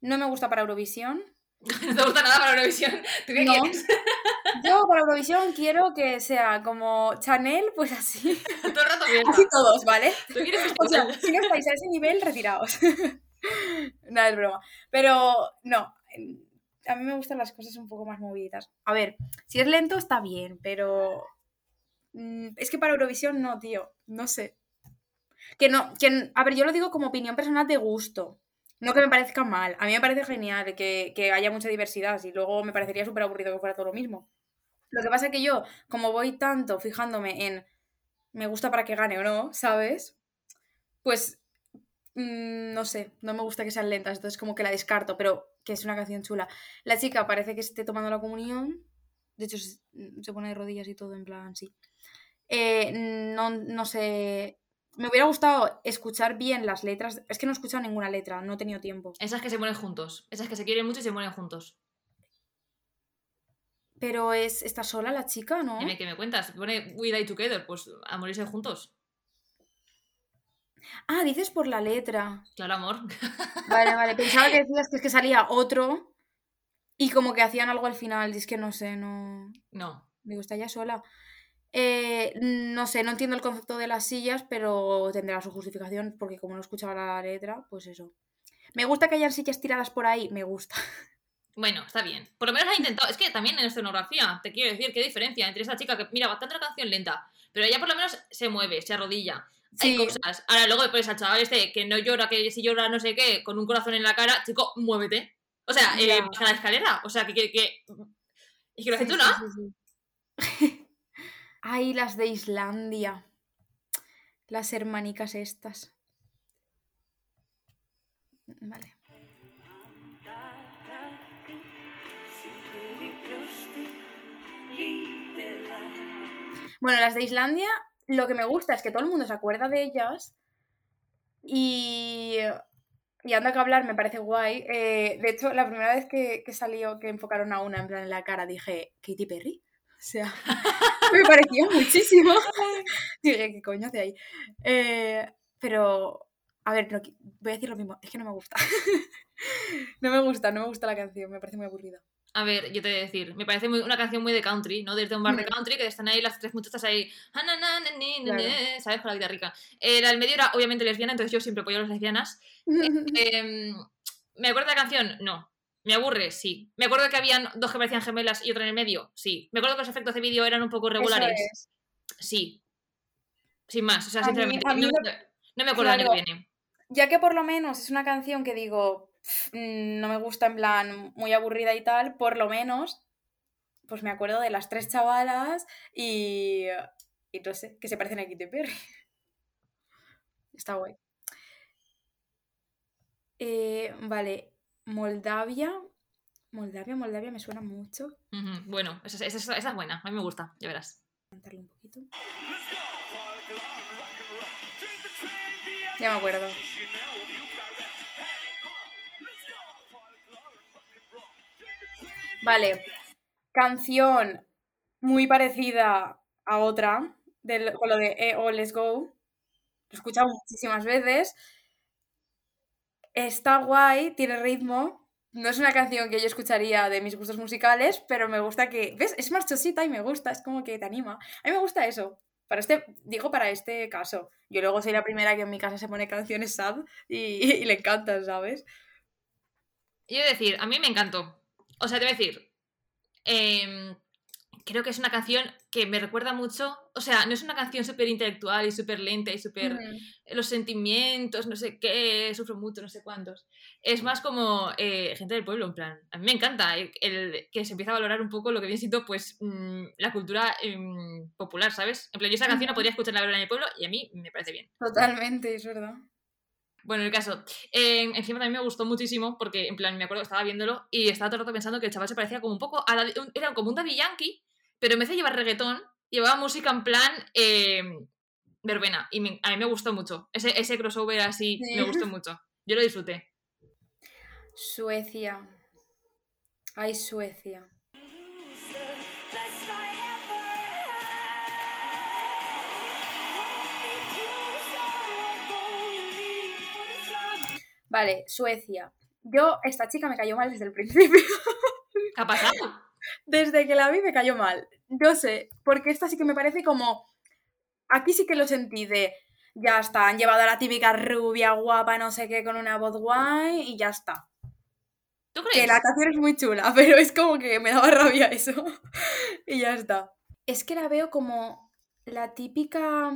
No me gusta para Eurovisión. No te gusta nada para Eurovisión. ¿Tú qué No. quieres? Yo para Eurovisión quiero que sea como Chanel, pues así. Todo el rato. Así todos, ¿vale? ¿Tú quieres O sea, festival? si no estáis a ese nivel, retiraos. Nada, es broma. Pero no, a mí me gustan las cosas un poco más movidas. A ver, si es lento está bien, pero mm, es que para Eurovisión no, tío, no sé. Que no, que, a ver, yo lo digo como opinión personal de gusto. No que me parezca mal. A mí me parece genial que, que haya mucha diversidad y luego me parecería súper aburrido que fuera todo lo mismo. Lo que pasa es que yo, como voy tanto fijándome en me gusta para que gane o no, ¿sabes? Pues mm, no sé, no me gusta que sean lentas, entonces como que la descarto, pero que es una canción chula. La chica parece que esté tomando la comunión, de hecho se, se pone de rodillas y todo en plan, sí. Eh, no, no sé, me hubiera gustado escuchar bien las letras, es que no he escuchado ninguna letra, no he tenido tiempo. Esas que se mueren juntos. Esas que se quieren mucho y se mueren juntos. Pero es, está sola la chica, ¿no? Dime, ¿qué me cuentas? Pone We Die Together. Pues a morirse juntos. Ah, dices por la letra. Claro, amor. Vale, vale, pensaba que decías que es que salía otro y como que hacían algo al final, es que no sé, no... No. Digo, está ya sola. Eh, no sé, no entiendo el concepto de las sillas, pero tendrá su justificación, porque como no escuchaba la letra, pues eso. Me gusta que hayan sillas tiradas por ahí, me gusta. Bueno, está bien. Por lo menos ha intentado. Es que también en escenografía, te quiero decir, qué diferencia entre esa chica que, mira, bastante la canción lenta, pero ella por lo menos se mueve, se arrodilla. Hay cosas. Ahora luego después al chaval este que no llora, que si llora no sé qué, con un corazón en la cara, chico, muévete. O sea, eh, baja la escalera. O sea, que. que, que... Es que lo hace tú, ¿no? sí, sí. Ay, las de Islandia. Las hermanicas estas. Vale. Bueno, las de Islandia, lo que me gusta es que todo el mundo se acuerda de ellas y, y anda que hablar, me parece guay. Eh, de hecho, la primera vez que, que salió, que enfocaron a una en plan en la cara, dije, Katy Perry. O sea, me parecía muchísimo. dije, ¿qué coño hace ahí? Eh, pero, a ver, no voy a decir lo mismo, es que no me gusta. no me gusta, no me gusta la canción, me parece muy aburrida. A ver, yo te voy a decir, me parece muy- una canción muy de country, ¿no? Desde un bar de Mm. country que están ahí las tres muchachas ahí, "Ah, na, na, na, ni, na, Claro. na", ¿sabes? Con la guitarrica. Eh, la del medio era obviamente lesbiana, entonces yo siempre apoyo a las lesbianas. Em, ¿Me acuerdo de la canción? No. ¿Me aburre? Sí. ¿Me acuerdo que habían dos que parecían gemelas y otra en el medio? Sí. ¿Me acuerdo que los efectos de vídeo eran un poco regulares? es. Sí. Sin más, o sea, mí- sinceramente, mí no, lo- me, no me acuerdo claro. que viene. Ya que por lo menos es una canción que digo, "Pff, mm, no me gusta en plan muy aburrida y tal, por lo menos, pues me acuerdo de las tres chavalas y, y no sé, que se parecen a Katy Perry. Está guay. Eh, vale, Moldavia. Moldavia, Moldavia me suena mucho. Bueno, esa, esa- esa- esa es buena, a mí me gusta, ya verás. Cantarlo un poquito. Ya me acuerdo. Vale, canción muy parecida a otra, del- con lo de E o Let's Go. Lo he escuchado muchísimas veces. Está guay, tiene ritmo. No es una canción que yo escucharía de mis gustos musicales, pero me gusta que. ¿Ves? Es marchosita y me gusta, es como que te anima. A mí me gusta eso. Para este, digo para este caso. Yo luego soy la primera que en mi casa se pone canciones sad y, le encantan, ¿sabes? Yo decir, a mí me encantó. O sea, te voy a decir, em, creo que es una canción que me recuerda mucho. O sea, no es una canción súper intelectual y súper lenta y súper. Mm. Los sentimientos, no sé qué, sufro mucho, no sé cuántos. Es más como eh, gente del pueblo, en plan. A mí me encanta el, el que se empieza a valorar un poco lo que viene siendo, pues, mm, la cultura em, popular, ¿sabes? En plan, yo esa canción la podría escuchar la verdad en el pueblo y a mí me parece bien. Totalmente, es verdad. Bueno, el caso. eh, encima también me gustó muchísimo porque, en plan, me acuerdo que estaba viéndolo y estaba todo el rato pensando que el chaval se parecía como un poco a un- era como un Daddy Yankee, pero en vez de llevar reggaetón, llevaba música en plan eh, verbena. Y me- a mí me gustó mucho. Ese, ese crossover así Sí. me gustó mucho. Yo lo disfruté. Suecia. Ay, Suecia. Vale, Suecia. Yo, esta chica me cayó mal desde el principio. ¿Qué ha pasado? Desde que la vi me cayó mal. No sé, porque esta sí que me parece como... Aquí sí que lo sentí de... Ya está, han llevado a la típica rubia guapa, no sé qué, con una voz guay y ya está. ¿Tú Que crees? la canción es muy chula, pero es como que me daba rabia eso. y ya está. Es que la veo como la típica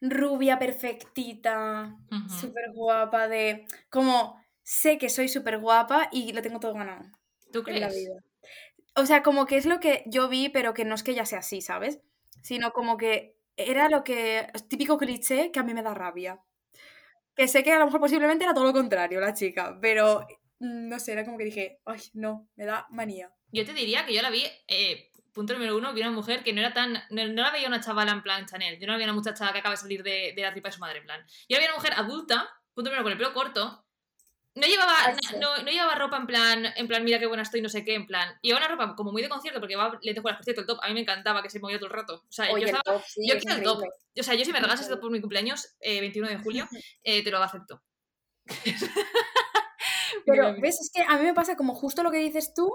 rubia perfectita, Ujú. súper guapa, de... Como sé que soy súper guapa y lo tengo todo ganado ¿Tú en la crees? vida. O sea, como que es lo que yo vi, pero que no es que ella sea así, ¿sabes? Sino como que era lo que. Típico cliché que a mí me da rabia. Que sé que a lo mejor posiblemente era todo lo contrario la chica, pero mm, no sé, era como que dije, ay, no, me da manía. Yo te diría que yo la vi, eh, punto número uno, vi una mujer que no era tan. No, no la veía una chavala en plan Chanel. Yo no la veía una muchacha que acaba de salir de, de la tripa de su madre, en plan. Yo la veía una mujer adulta, punto número uno, con el pelo corto. No llevaba, Ay, no, no- llevaba ropa en plan, en plan, mira qué buena estoy, no sé qué, en plan. Llevaba una ropa como muy de concierto, porque llevaba lentejuelas, por cierto, el top. A mí me encantaba que se movía todo el rato. O sea, Oye, yo el estaba. top, sí, yo es quiero el top. O sea, yo si me regalas esto por mi cumpleaños, eh, 21 de julio, eh, te lo acepto. Pero. ¿ves? Es que a mí me pasa como justo lo que dices tú,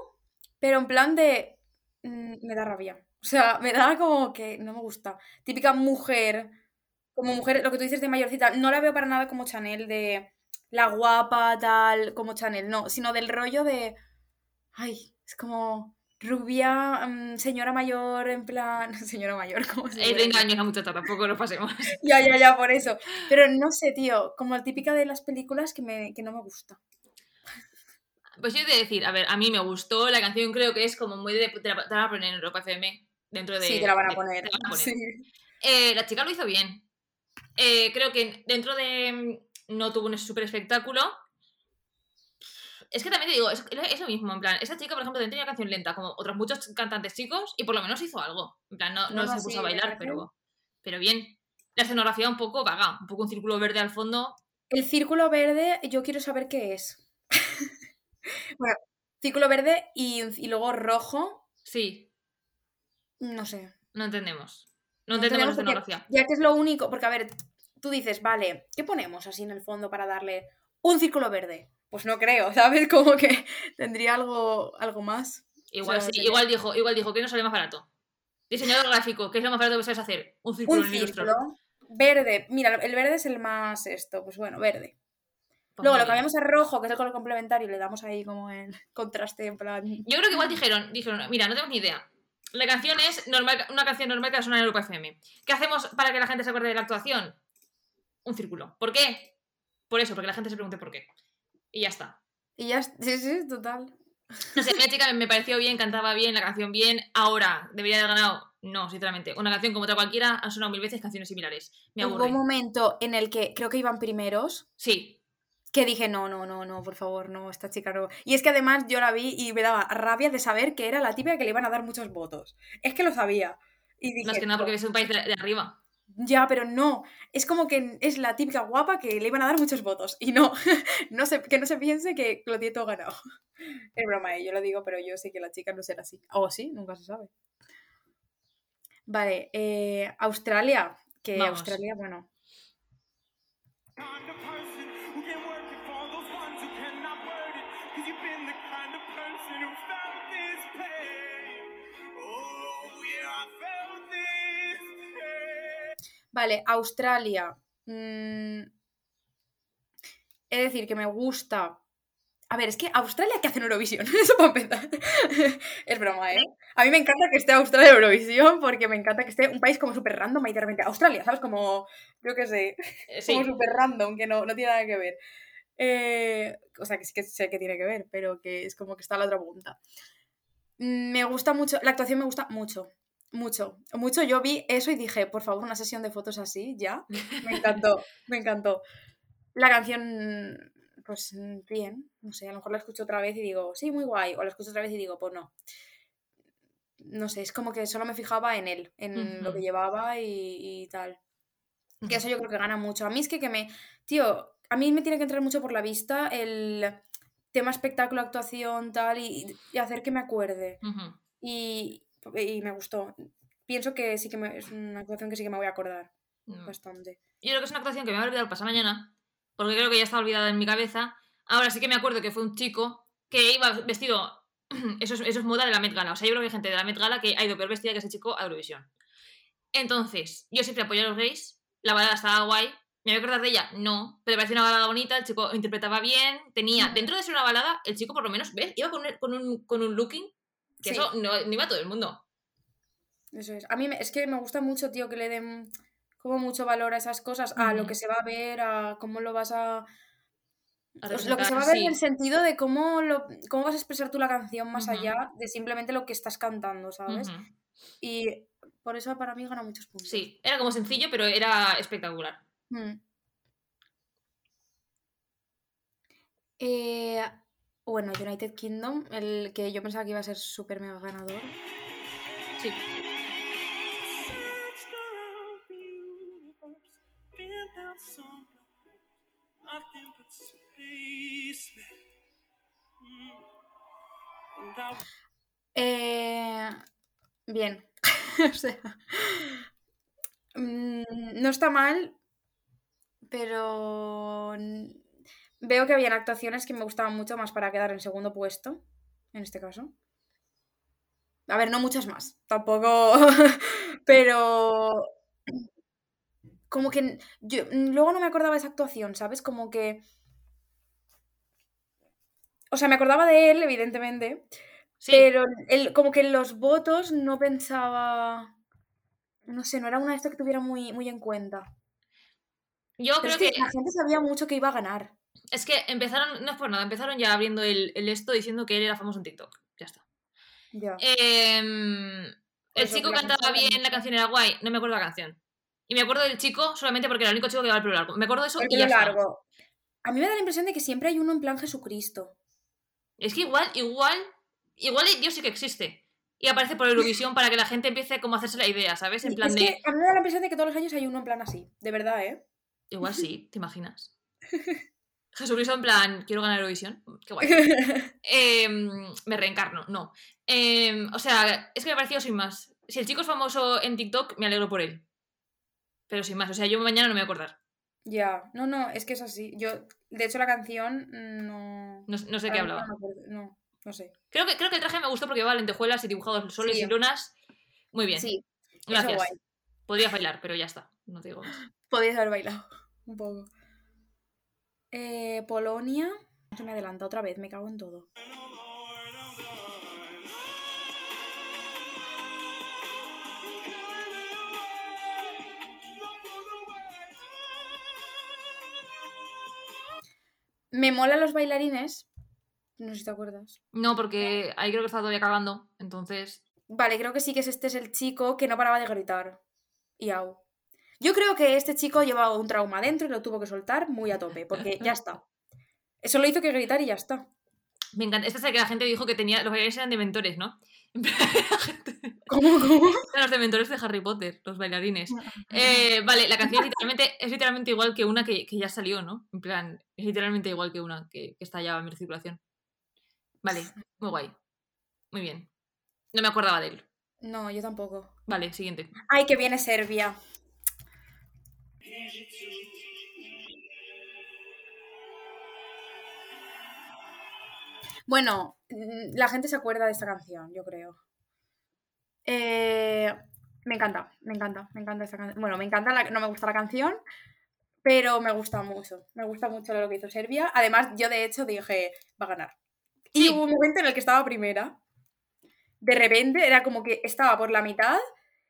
pero en plan de. Mm, me da rabia. O sea, me da como que no me gusta. Típica mujer, como mujer, lo que tú dices de mayorcita, no la veo para nada como Chanel, de la guapa, tal, como Chanel, no, sino del rollo de. Ay, es como rubia, mm, señora mayor, en plan. Señora mayor, como se 30 decir. años la muchacha, tampoco nos pasemos. Ya, ya, ya, por eso. Pero no sé, tío, como la típica de las películas que, me, que no me gusta. Pues yo he de decir, a ver, a mí me gustó, la canción creo que es como muy de... Te la, te la van a poner en Europa FM dentro de... sí, te la van a poner. te la van a poner. Sí. Eh, la chica lo hizo bien. Eh, creo que dentro de... mm, No tuvo un super espectáculo. Es que también te digo, es, es lo mismo, en plan, esa chica, por ejemplo, también tenía canción lenta, como otros muchos cantantes chicos, y por lo menos hizo algo. En plan, no, no, se puso sí, a bailar, pero, pero bien. La escenografía un poco vaga, un poco un círculo verde al fondo. El círculo verde, yo quiero saber qué es. Bueno, círculo verde y, y luego rojo, Sí, no sé. no entendemos. No, No entendemos escenografía. Ya que es lo único, porque a ver, tú dices, vale, ¿qué ponemos así en el fondo para darle un círculo verde? Pues no creo, ¿sabes? Como que tendría algo, algo más. Igual O sea, sí, igual dijo, igual dijo que no sale más barato. Diseñador gráfico, ¿qué es lo más barato que sabes hacer? Un círculo Un círculo verde. Mira, el verde es el más esto, pues bueno, verde. Luego lo cambiamos a rojo, que es el color complementario, y le damos ahí como el contraste en plan. Yo creo que igual dijeron, dijeron, mira, no tengo ni idea. La canción es normal, una canción normal que va a sonar en Europa FM. ¿Qué hacemos para que la gente se acuerde de la actuación? Un círculo. ¿Por qué? Por eso, porque la gente se pregunte por qué. Y ya está. Y ya, sí, sí, total. No sé, la chica me pareció bien, cantaba bien, la canción bien. Ahora, ¿debería haber ganado? No, sinceramente. Una canción como otra cualquiera han sonado mil veces canciones similares. Me Hubo aburre. un momento en el que creo que iban primeros, Sí, que dije, no, no, no, no, por favor, no, esta chica no. Y es que además yo la vi y me daba rabia de saber que era la típica que le iban a dar muchos votos. Es que lo sabía. Y dije, más que nada porque "No". es un país de, de arriba. Ya, pero no. Es como que es la típica guapa que le iban a dar muchos votos. Y no, no se, que no se piense que lo tiene todo ganado. Es broma, ¿eh? yo lo digo, pero yo sé que la chica no será así. O sí, nunca se sabe. Vale, eh, Australia. Que Vamos. Australia, bueno. Vale, Australia. Mm, es decir, que me gusta A ver, es que Australia, ¿qué hace en Eurovisión? Eso para empezar. es broma, ¿eh? A mí me encanta que esté Australia en Eurovisión porque me encanta que esté un país como súper random y de repente Australia, ¿sabes? Como, yo qué sé, Eh, sí. como súper random, que no, no tiene nada que ver. Eh, o sea, que sí que sé que tiene que ver, pero que es como que está la otra punta. Mm, Me gusta mucho, la actuación me gusta mucho, mucho, mucho. Yo vi eso y dije, por favor, una sesión de fotos así, ya. Me encantó, me encantó. La canción, pues bien, no sé, a lo mejor la escucho otra vez y digo, sí, muy guay, o la escucho otra vez y digo, pues no. No sé, es como que solo me fijaba en él, en lo que llevaba y, y tal. Que eso yo creo que gana mucho. A mí es que, que me. Tío, a mí me tiene que entrar mucho por la vista el tema espectáculo, actuación, tal, y, y hacer que me acuerde. Y, y me gustó. Pienso que sí que me- es una actuación que sí que me voy a acordar Mm. bastante. Yo creo que es una actuación que me va a olvidar pasar mañana, porque creo que ya está olvidada en mi cabeza. Ahora sí que me acuerdo que fue un chico que iba vestido. Eso es, eso es moda de la Met Gala. O sea, yo creo que hay gente de la Met Gala que ha ido peor vestida que ese chico a Eurovisión. Entonces, yo siempre apoyo a los gays. La balada estaba guay. ¿Me voy a acordar de ella? No. Pero parecía una balada bonita. El chico interpretaba bien. Tenía, dentro de ser una balada, el chico por lo menos, ¿ves? Iba con un, con un, con un looking que Sí. eso no, no iba a todo el mundo. Eso es. A mí me- es que me gusta mucho, tío, que le den como mucho valor a esas cosas, a lo que se va a ver, a cómo lo vas a... A Pues lo que se va a ver sí. en el sentido de cómo, lo, cómo vas a expresar tú la canción más allá de simplemente lo que estás cantando, ¿sabes? Y por eso para mí gana muchos puntos. Sí, era como sencillo, pero era espectacular. Mm. Eh, bueno, United Kingdom, el que yo pensaba que iba a ser súper mega ganador. Sí. Eh, bien. o sea, mm, no está mal, pero veo que habían actuaciones que me gustaban mucho más para quedar en segundo puesto, en este caso. A ver, no muchas más, tampoco, pero como que yo luego no me acordaba de esa actuación, ¿sabes? Como que... O sea, me acordaba de él, evidentemente, Sí, pero el, como que en los votos no pensaba. No sé, no era una de estas que tuviera muy, muy en cuenta. yo Pero creo es que, que la gente sabía mucho que iba a ganar. Es que empezaron, no es por nada, empezaron ya abriendo el, el esto diciendo que él era famoso en TikTok. Ya está. Ya. Em, el eso, chico cantaba bien, la canción era guay, no me acuerdo la canción. Y me acuerdo del chico solamente porque era el único chico que llevaba el pelo largo. Me acuerdo de eso El y ya está. largo. A mí me da la impresión de que siempre hay uno en plan Jesucristo. Es que igual, igual, igual Dios sí que existe. Y aparece por Eurovisión para que la gente empiece como a hacerse la idea, ¿sabes? En plan es de. que a mí me da la impresión de que todos los años hay uno en plan así. De verdad, ¿eh? Igual sí, ¿te imaginas? Jesucristo en plan, quiero ganar Eurovisión. Qué guay. Em, me reencarno, no. Em, o sea, es que me ha parecido sin más. Si el chico es famoso en TikTok, me alegro por él. Pero sin más, o sea, yo mañana no me voy a acordar. ya. No, no, es que es así. Yo, de hecho, la canción no. No, no sé qué hablaba. No, no, no sé. Creo que, creo que el traje me gustó porque va lentejuelas y dibujados soles Sí. y lunas. Muy bien. Sí, Gracias. guay. Podría bailar, pero ya está. No te digo más. Podrías haber bailado un poco. Eh, Polonia. Se me adelanta otra vez, me cago en todo. Me molan los bailarines. No sé si te acuerdas. No, porque ahí creo que está todavía cagando. Entonces. Vale, creo que sí que es este es el chico que no paraba de gritar. Y au. Yo creo que este chico llevaba un trauma dentro y lo tuvo que soltar muy a tope, porque ya está. Eso lo hizo que gritar y ya está. Me encanta. Esta es la que la gente dijo que tenía. Los bailarines eran de mentores, ¿no? En plan, la gente- ¿Cómo, cómo? Eran los de mentores de Harry Potter, los bailarines. Eh, vale, la canción es literalmente, es literalmente igual que una que, que ya salió, ¿no? En plan, es literalmente igual que una que, que está ya en mi circulación. Vale, muy guay. Muy bien. No me acordaba de él. No, yo tampoco. Vale, siguiente. Ay, que viene Serbia. Bueno, mm, la gente se acuerda de esta canción, yo creo. Eh, me encanta, me encanta, me encanta esta canción. Bueno, me encanta, la, no me gusta la canción, Pero me gusta mucho, me gusta mucho lo que hizo Serbia. Además, yo de hecho dije, va a ganar. Y Sí. hubo un momento en el que estaba primera. De repente era como que estaba por la mitad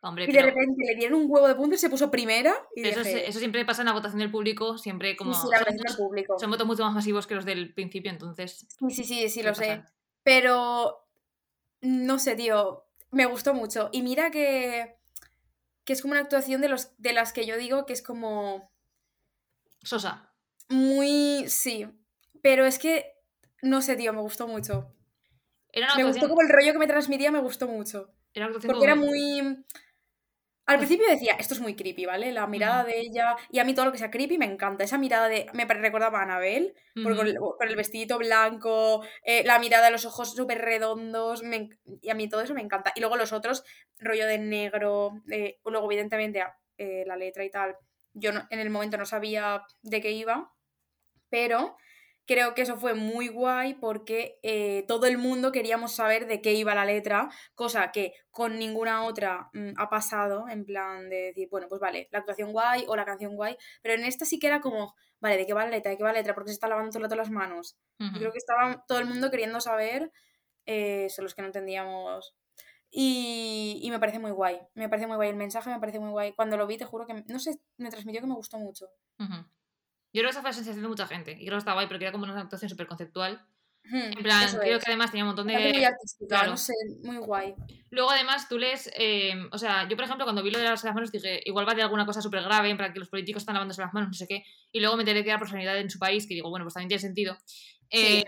Hombre, y de repente le dieron un huevo de puntos y se puso primera. Y eso, eso siempre pasa en la votación del público, siempre como... sí, sí, la son, votación del votos, público. son votos mucho más masivos que los del principio, entonces... Sí, sí, sí, sí, lo sé. Pero no sé, tío, me gustó mucho. Y mira que, que es como una actuación de, los, de las que yo digo que es como Sosa. muy... Sí, pero es que, no sé, tío, me gustó mucho. Era una Me gustó como el rollo que me transmitía, me gustó mucho. era una actuación Porque era muy... Al principio decía, esto es muy creepy, ¿vale? La mirada de ella. Y a mí todo lo que sea creepy me encanta. Esa mirada de. Me recordaba a Anabel, con, el, con el vestidito blanco, eh, la mirada, los ojos súper redondos. me y a mí todo eso me encanta. Y luego los otros, rollo de negro. eh, luego, evidentemente, eh, la letra y tal. Yo no- en el momento no sabía de qué iba. Pero creo que eso fue muy guay porque eh, todo el mundo queríamos saber de qué iba la letra, cosa que con ninguna otra mm, ha pasado, en plan de decir, bueno, pues vale, la actuación guay o la canción guay, pero en esta sí que era como, vale, ¿de qué va la letra? ¿De qué va la letra? Porque se está lavando todo el rato las manos. Yo Ujú. creo que estaba todo el mundo queriendo saber, eh, son los que no entendíamos. Y, y me parece muy guay, me parece muy guay el mensaje, me parece muy guay. Cuando lo vi, te juro que, no sé, me transmitió que me gustó mucho. Ujú. Yo creo que esa fue la sensación de mucha gente. Y creo que está guay porque era como una actuación súper conceptual. Hmm, En plan, creo es. que además tenía un montón parece muy de... artística, claro. no sé, muy guay. Luego además tú lees... eh, o sea, yo por ejemplo cuando vi lo de las manos dije, igual va de alguna cosa súper grave, en plan que los políticos están lavándose las manos, no sé qué. Y luego me enteré que era por sanidad en su país, que digo, bueno, pues también tiene sentido. Sí. Eh,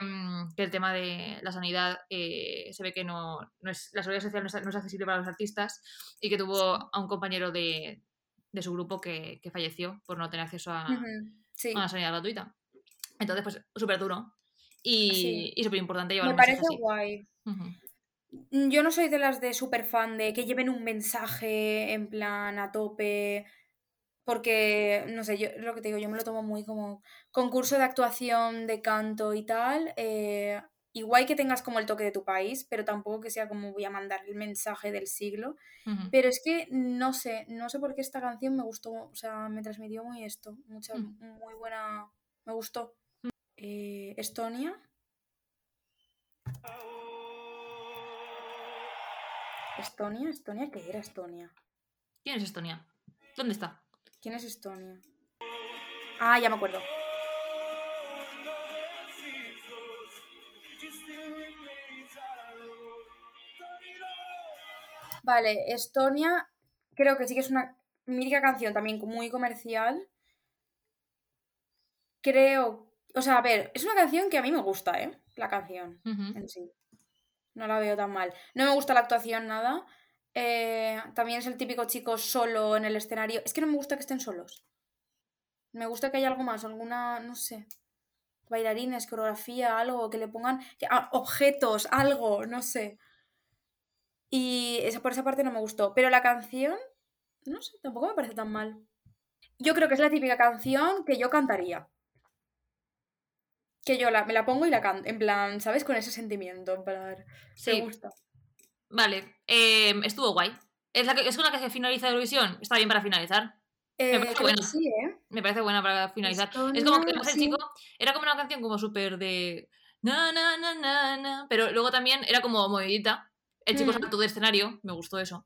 que el tema de la sanidad eh, se ve que no, no es, la seguridad social no es, no es accesible para los artistas y que tuvo a un compañero de, de su grupo que, que falleció por no tener acceso a, Ujú, Sí, una sanidad gratuita. Entonces, pues, súper duro. Y, Sí. y súper importante llevar me un parece así. guay. Mm, Yo no soy de las de super fan de que lleven un mensaje en plan a tope. Porque, no sé, yo lo que te digo, yo me lo tomo muy como concurso de actuación, de canto y tal. eh, igual que tengas como el toque de tu país, pero tampoco que sea como voy a mandar el mensaje del siglo. Pero es que no sé, no sé por qué esta canción me gustó, o sea, me transmitió muy esto, mucha, Mm. muy buena, me gustó. Eh, Estonia. Estonia, Estonia, ¿qué era Estonia? ¿Quién es Estonia? ¿Dónde está? ¿Quién es Estonia? Ah, ya me acuerdo. Vale, Estonia, creo que sí que es una mítica canción también muy comercial. Creo, o sea, a ver, es una canción que a mí me gusta, ¿eh? La canción en sí. No la veo tan mal. No me gusta la actuación nada. Eh, también es el típico chico solo en el escenario. Es que no me gusta que estén solos. Me gusta que haya algo más, alguna, no sé, bailarines, coreografía, algo, que le pongan que- ah, objetos, algo, no sé. Y esa, por esa parte no me gustó. Pero la canción, no sé, tampoco me parece tan mal. Yo creo que es la típica canción que yo cantaría. Que yo la, me la pongo y la canto, en plan, ¿sabes? Con ese sentimiento, en plan, Sí, me gusta. vale. Eh, estuvo guay. ¿Es, la que, ¿Es una que se finaliza Eurovisión? Está bien para finalizar. Eh, parece buena. sí, ¿eh? Me parece buena para finalizar. es como que el chico era como una canción como súper de... Na, na, na, na, na, pero luego también era como movidita. El chico Mm. saltó del escenario, me gustó eso.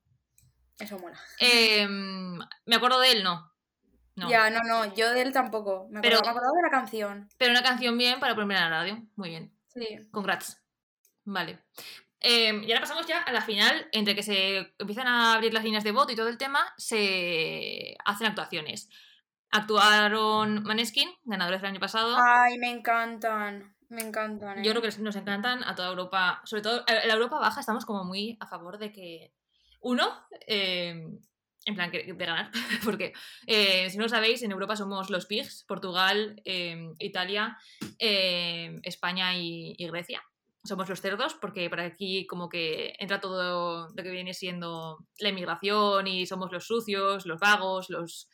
Eso mola. Eh, me acuerdo de él, no. No. Ya, no, no, yo de él tampoco. Me Pero- acordaba, me acordaba de la canción. Pero una canción bien para poner en la radio. Muy bien. Sí. Congrats. Vale. Eh, y ahora pasamos ya a la final, entre que se empiezan a abrir las líneas de voto y todo el tema, se hacen actuaciones. Actuaron Maneskin, ganadores del año pasado. Ay, me encantan. Me encantan. Yo ¿eh? creo que nos encantan a toda Europa, sobre todo en la Europa baja estamos como muy a favor de que, uno, eh, en plan de ganar, porque eh, si no lo sabéis, en Europa somos los pigs, Portugal, eh, Italia, eh, España y, y Grecia. Somos los cerdos porque por aquí como que entra todo lo que viene siendo la inmigración y somos los sucios, los vagos, los...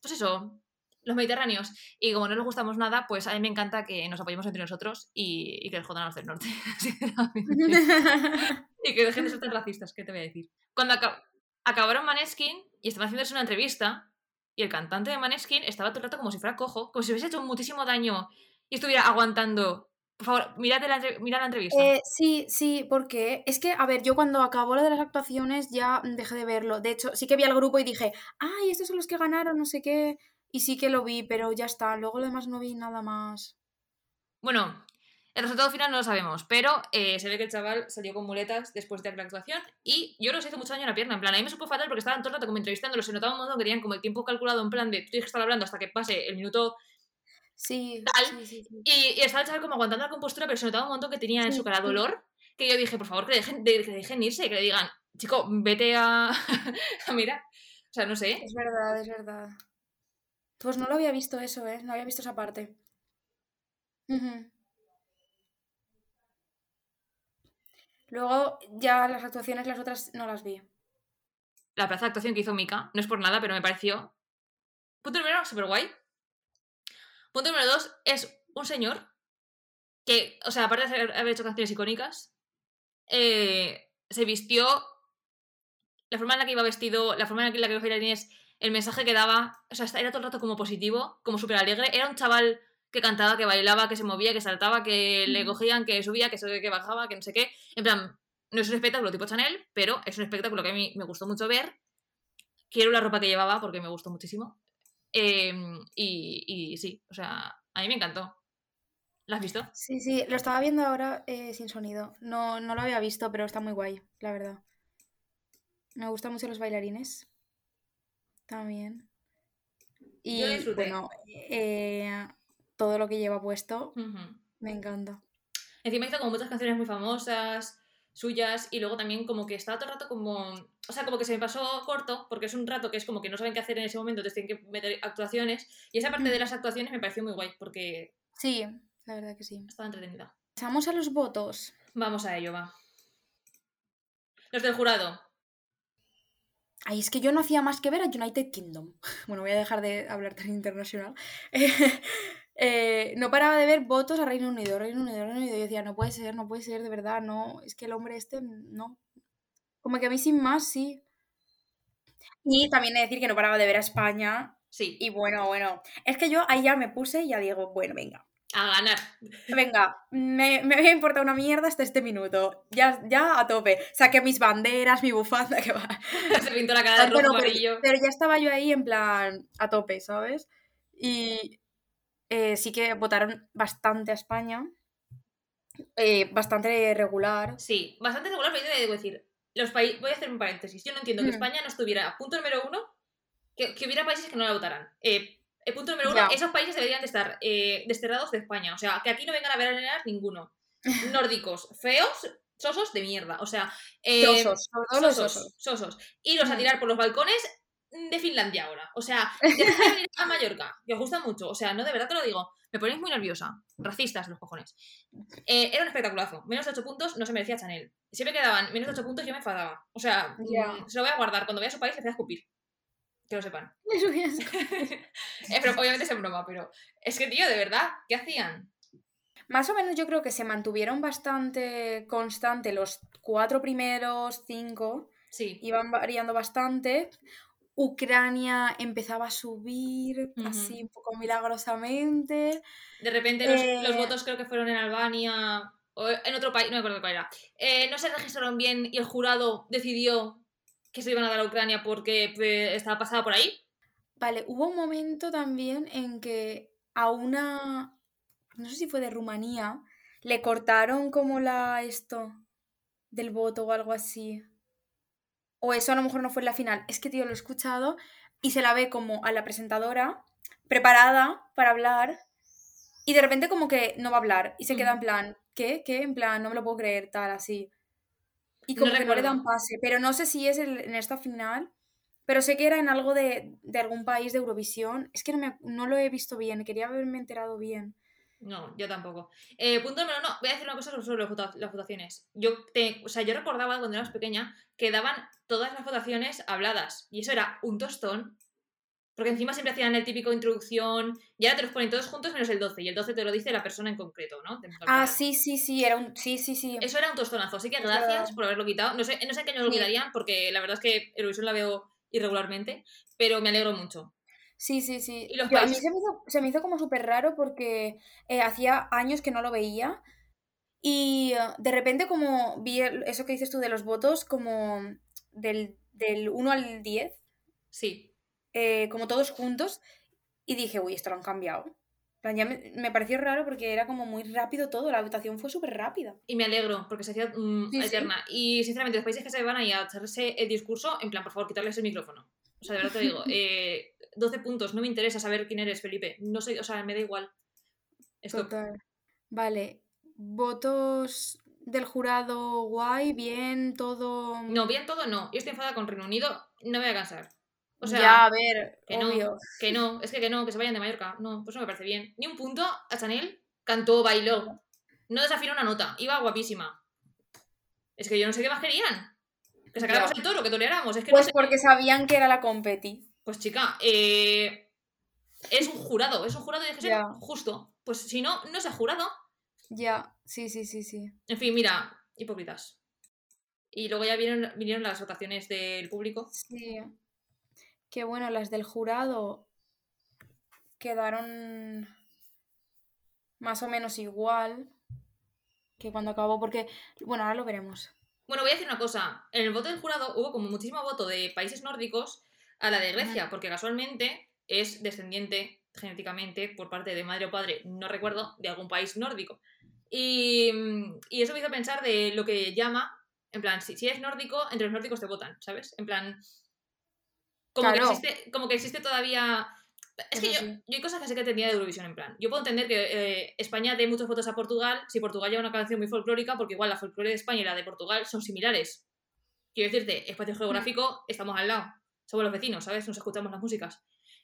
Pues eso, los mediterráneos. Y como no nos gustamos nada, pues a mí me encanta que nos apoyemos entre nosotros y, y que les jodan a los del norte, sinceramente. Y que dejen de ser tan racistas, ¿qué te voy a decir? Cuando aca- acabaron Maneskin y estaban haciéndose una entrevista, y el cantante de Maneskin estaba todo el rato como si fuera cojo, como si hubiese hecho muchísimo daño y estuviera aguantando. Por favor, mirad la, mirad la entrevista. Eh, sí, sí, porque es que, a ver, yo cuando acabó lo de las actuaciones ya dejé de verlo. De hecho, sí que vi al grupo y dije, ay, estos son los que ganaron, no sé qué. Y sí que lo vi, pero ya está. Luego lo demás no vi nada más. Bueno, el resultado final no lo sabemos, pero eh, se ve que el chaval salió con muletas después de la actuación y yo creo que se hizo mucho daño en la pierna. En plan, a mí me supo fatal porque estaban todo el rato como entrevistándolo, se notaba un modo que tenían como el tiempo calculado en plan de tú tienes que estar hablando hasta que pase el minuto Sí, Tal. sí, sí, sí. y, y estaba el chaval como aguantando la compostura, pero se notaba un montón que tenía en su cara dolor, que yo dije, por favor, que le dejen, de- que le dejen irse, que le digan, chico, vete a, a mirar. O sea, no sé. Es verdad, es verdad. Pues no lo había visto eso, ¿eh? No había visto esa parte. Luego ya las actuaciones, las otras no las vi. La plaza de actuación que hizo Mika, no es por nada, pero me pareció. Punto número uno, súper guay. Punto número dos, es un señor que, o sea, aparte de haber hecho canciones icónicas, eh, se vistió. La forma en la que iba vestido, la forma en la que los bailarines, el mensaje que daba, o sea, era todo el rato como positivo, como súper alegre. Era un chaval que cantaba, que bailaba, que se movía, que saltaba, que le cogían, que subía, que, que bajaba, que no sé qué. En plan, no es un espectáculo tipo Chanel, pero es un espectáculo que a mí me gustó mucho ver. Quiero la ropa que llevaba porque me gustó muchísimo. Eh, y, y sí, o sea, a mí me encantó. ¿La has visto? Sí, sí, lo estaba viendo ahora eh, sin sonido. No, no lo había visto, pero está muy guay, la verdad. Me gustan mucho los bailarines. También. Y Yo disfruté. bueno, eh, todo lo que lleva puesto me encanta. Encima hizo como muchas canciones muy famosas, suyas, y luego también como que estaba todo el rato como... O sea, como que se me pasó corto, porque es un rato que es como que no saben qué hacer en ese momento, entonces tienen que meter actuaciones. Y esa parte de las actuaciones me pareció muy guay, porque Sí, la verdad que sí. estaba entretenida. Pasamos a los votos. Vamos a ello, va. Los del jurado. Ay, es que yo no hacía más que ver a United Kingdom. Bueno, voy a dejar de hablar tan internacional. Eh, no paraba de ver votos a Reino Unido, Reino Unido, Reino Unido. Yo decía, no puede ser, no puede ser, de verdad, no. Es que el hombre este, no. Como que a mí sin más, sí. Y también he de decir que no paraba de ver a España. Sí, Y bueno, bueno. Es que yo ahí ya me puse y ya digo, bueno, venga. A ganar. Venga, me, me había importado una mierda hasta este minuto. Ya, ya a tope. Saqué mis banderas, mi bufanda, que va. Se pintó la cara de rojo Bueno, pero, amarillo. pero ya estaba yo ahí en plan a tope, ¿sabes? Y eh, sí que votaron bastante a España. eh, bastante regular. Sí, bastante regular, pero yo debo decir, los países, voy a hacer un paréntesis, yo no entiendo que Mm. España no estuviera, punto número uno, que, que hubiera países que no la votaran. Eh, el punto número uno, Ya. esos países deberían de estar eh, desterrados de España, o sea, que aquí no vengan a veranear ninguno. Nórdicos, feos, sosos de mierda, o sea, eh, Sosos, sosos, sosos. sosos. Iros a Mm. tirar por los balcones de Finlandia ahora. O sea, dejad de venir a Mallorca, que os gusta mucho. O sea, no, de verdad te lo digo. Me ponéis muy nerviosa. Racistas los cojones. Eh, era un espectaculazo. Menos de 8 puntos no se merecía Chanel. Si me quedaban menos de 8 puntos yo me enfadaba. O sea, mm, se lo voy a guardar. Cuando vaya a su país le voy a escupir. Que lo sepan. Eso ya es- Eh, pero obviamente es en broma, pero es que, tío, de verdad, ¿qué hacían? Más o menos yo creo que se mantuvieron bastante constante los cuatro primeros, cinco. Sí. Iban variando bastante. Ucrania empezaba a subir así un poco milagrosamente. De repente los, Eh, los votos creo que fueron en Albania o en otro país, no me acuerdo cuál era. Eh, no se registraron bien y el jurado decidió que se iban a dar a Ucrania porque pues, estaba pasada por ahí. Vale, hubo un momento también en que a una, no sé si fue de Rumanía, le cortaron como la esto del voto o algo así. O eso a lo mejor no fue en la final. Es que, tío, lo he escuchado y se la ve como a la presentadora preparada para hablar y de repente como que no va a hablar y se queda en Ujú. plan, ¿qué? ¿Qué? En plan, no me lo puedo creer, tal, así. Y No como que no le dan pase, pero no sé si es el- en esta final, pero sé que era en algo de, de algún país de Eurovisión. Es que no, me, no lo he visto bien, quería haberme enterado bien. No, yo tampoco. Eh, punto número no, voy a decir una cosa sobre las votaciones. Yo, te, o sea, yo recordaba cuando era más pequeña que daban todas las votaciones habladas y eso era un tostón. Porque encima siempre hacían el típico introducción y ahora te los ponen todos juntos menos el 12 y el 12 te lo dice la persona en concreto, ¿no? Ah, sí, sí, sí, era un... Sí, sí, sí. Eso era un tostonazo, así que gracias por haberlo quitado. No sé, no sé en qué año lo quitarían, porque la verdad es que Eurovisión la veo irregularmente, pero me alegro mucho. Sí, sí, sí. Y los Yo- a mí se me hizo, se me hizo como súper raro porque eh, hacía años que no lo veía y eh, de repente como vi el- eso que dices tú de los votos como del, del 1 al 10, Sí. Eh, como todos juntos y dije, uy, esto lo han cambiado. En plan, Ya me, me pareció raro porque era como muy rápido todo, la votación fue súper rápida. Y me alegro, porque se hacía mm, Sí, sí. eterna. Y sinceramente, los países que se van ahí a echarse el discurso, en plan, por favor, quitarles el micrófono. O sea, de verdad te digo, eh, 12 puntos, no me interesa saber quién eres, Felipe. No sé, o sea, me da igual. Stop. Total. Vale, votos del jurado guay, bien, todo... No, bien todo no. Yo estoy enfadada con Reino Unido, no me voy a cansar. O sea, ya, a ver, que no. que no, es que, que no, que se vayan de Mallorca. No, pues no me parece bien. Ni un punto a Chanel cantó, bailó. No desafinó una nota, iba guapísima. Es que yo no sé qué más querían. Que sacáramos el toro, que toleráramos. Es que Pues no sé. porque sabían que era la competi. Pues chica, eh, es un jurado, es un jurado y que ser justo. Pues si no, no es el jurado. Ya, sí, sí, sí, sí. En fin, mira, hipócritas. Y luego ya vinieron, vinieron las votaciones del público. Sí. Que bueno, las del jurado quedaron más o menos igual que cuando acabó, porque, bueno, ahora lo veremos. Bueno, voy a decir una cosa. En el voto del jurado hubo como muchísimo voto de países nórdicos a la de Grecia, porque casualmente es descendiente genéticamente por parte de madre o padre, no recuerdo, de algún país nórdico. Y, y eso me hizo pensar de lo que llama, en plan, si, si eres nórdico, entre los nórdicos te votan, ¿sabes? En plan, como, Claro. que, existe, como que existe todavía... Es que yo, yo hay cosas que sé que tenía de Eurovisión en plan. Yo puedo entender que eh, España dé muchos votos a Portugal si Portugal lleva una canción muy folclórica, porque igual la folclore de España y la de Portugal son similares. Quiero decirte, espacio geográfico, estamos al lado. Somos los vecinos, ¿sabes? Nos escuchamos las músicas.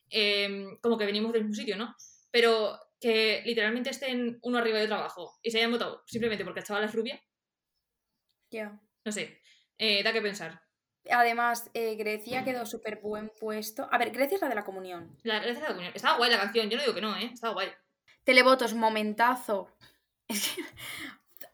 Em, como que venimos del mismo sitio, ¿no? Pero que literalmente estén uno arriba de otro abajo y se hayan votado simplemente porque el chaval es rubia, Ya. no sé. Eh, da que pensar. Además, eh, Grecia quedó súper buen puesto. A ver, Grecia es la de la comunión. La, gracias a la comunión. Estaba guay la canción, yo no digo que no, ¿eh? Estaba guay. Televotos, momentazo. Es que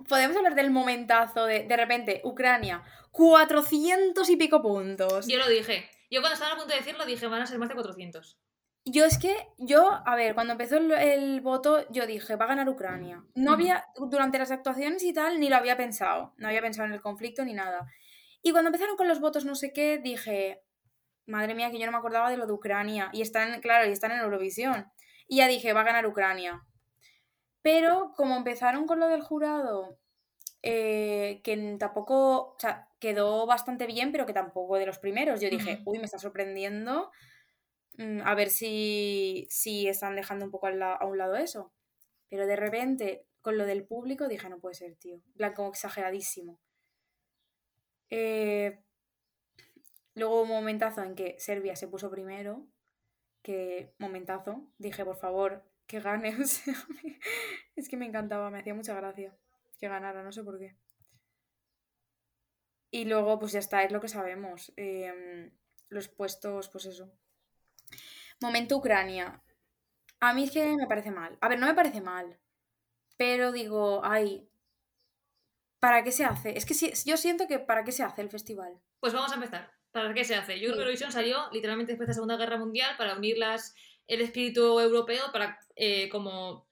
podemos hablar del momentazo de, de repente, Ucrania, 400 y pico puntos. Yo lo dije. Yo cuando estaba a punto de decirlo dije, van a ser más de 400. Yo es que, yo, a ver, cuando empezó el, el voto, yo dije, va a ganar Ucrania. No Ujú. había, durante las actuaciones y tal, ni lo había pensado. No había pensado en el conflicto ni nada. Y cuando empezaron con los votos no sé qué, dije, madre mía, que yo no me acordaba de lo de Ucrania. Y están, claro, y están en Eurovisión. Y ya dije, va a ganar Ucrania. Pero como empezaron con lo del jurado, eh, que tampoco, o sea, quedó bastante bien, pero que tampoco de los primeros. Yo dije, uy, me está sorprendiendo. mm, A ver si, si están dejando un poco la- a un lado eso. Pero de repente, con lo del público, dije, no puede ser, tío. Plan, como exageradísimo. Eh, luego un momentazo en que Serbia se puso primero. Que momentazo. Dije, por favor, que gane. Es que me encantaba, me hacía mucha gracia que ganara, no sé por qué. Y luego, pues ya está, es lo que sabemos. em, los puestos, pues eso. Momento Ucrania. A mí es que me parece mal. A ver, no me parece mal. Pero digo, ay, ¿para qué se hace? Es que si- yo siento que ¿para qué se hace el festival? Pues vamos a empezar. ¿Para qué se hace? Yo creo que Eurovisión salió literalmente después de la Segunda Guerra Mundial para unir las, el espíritu europeo, para eh, como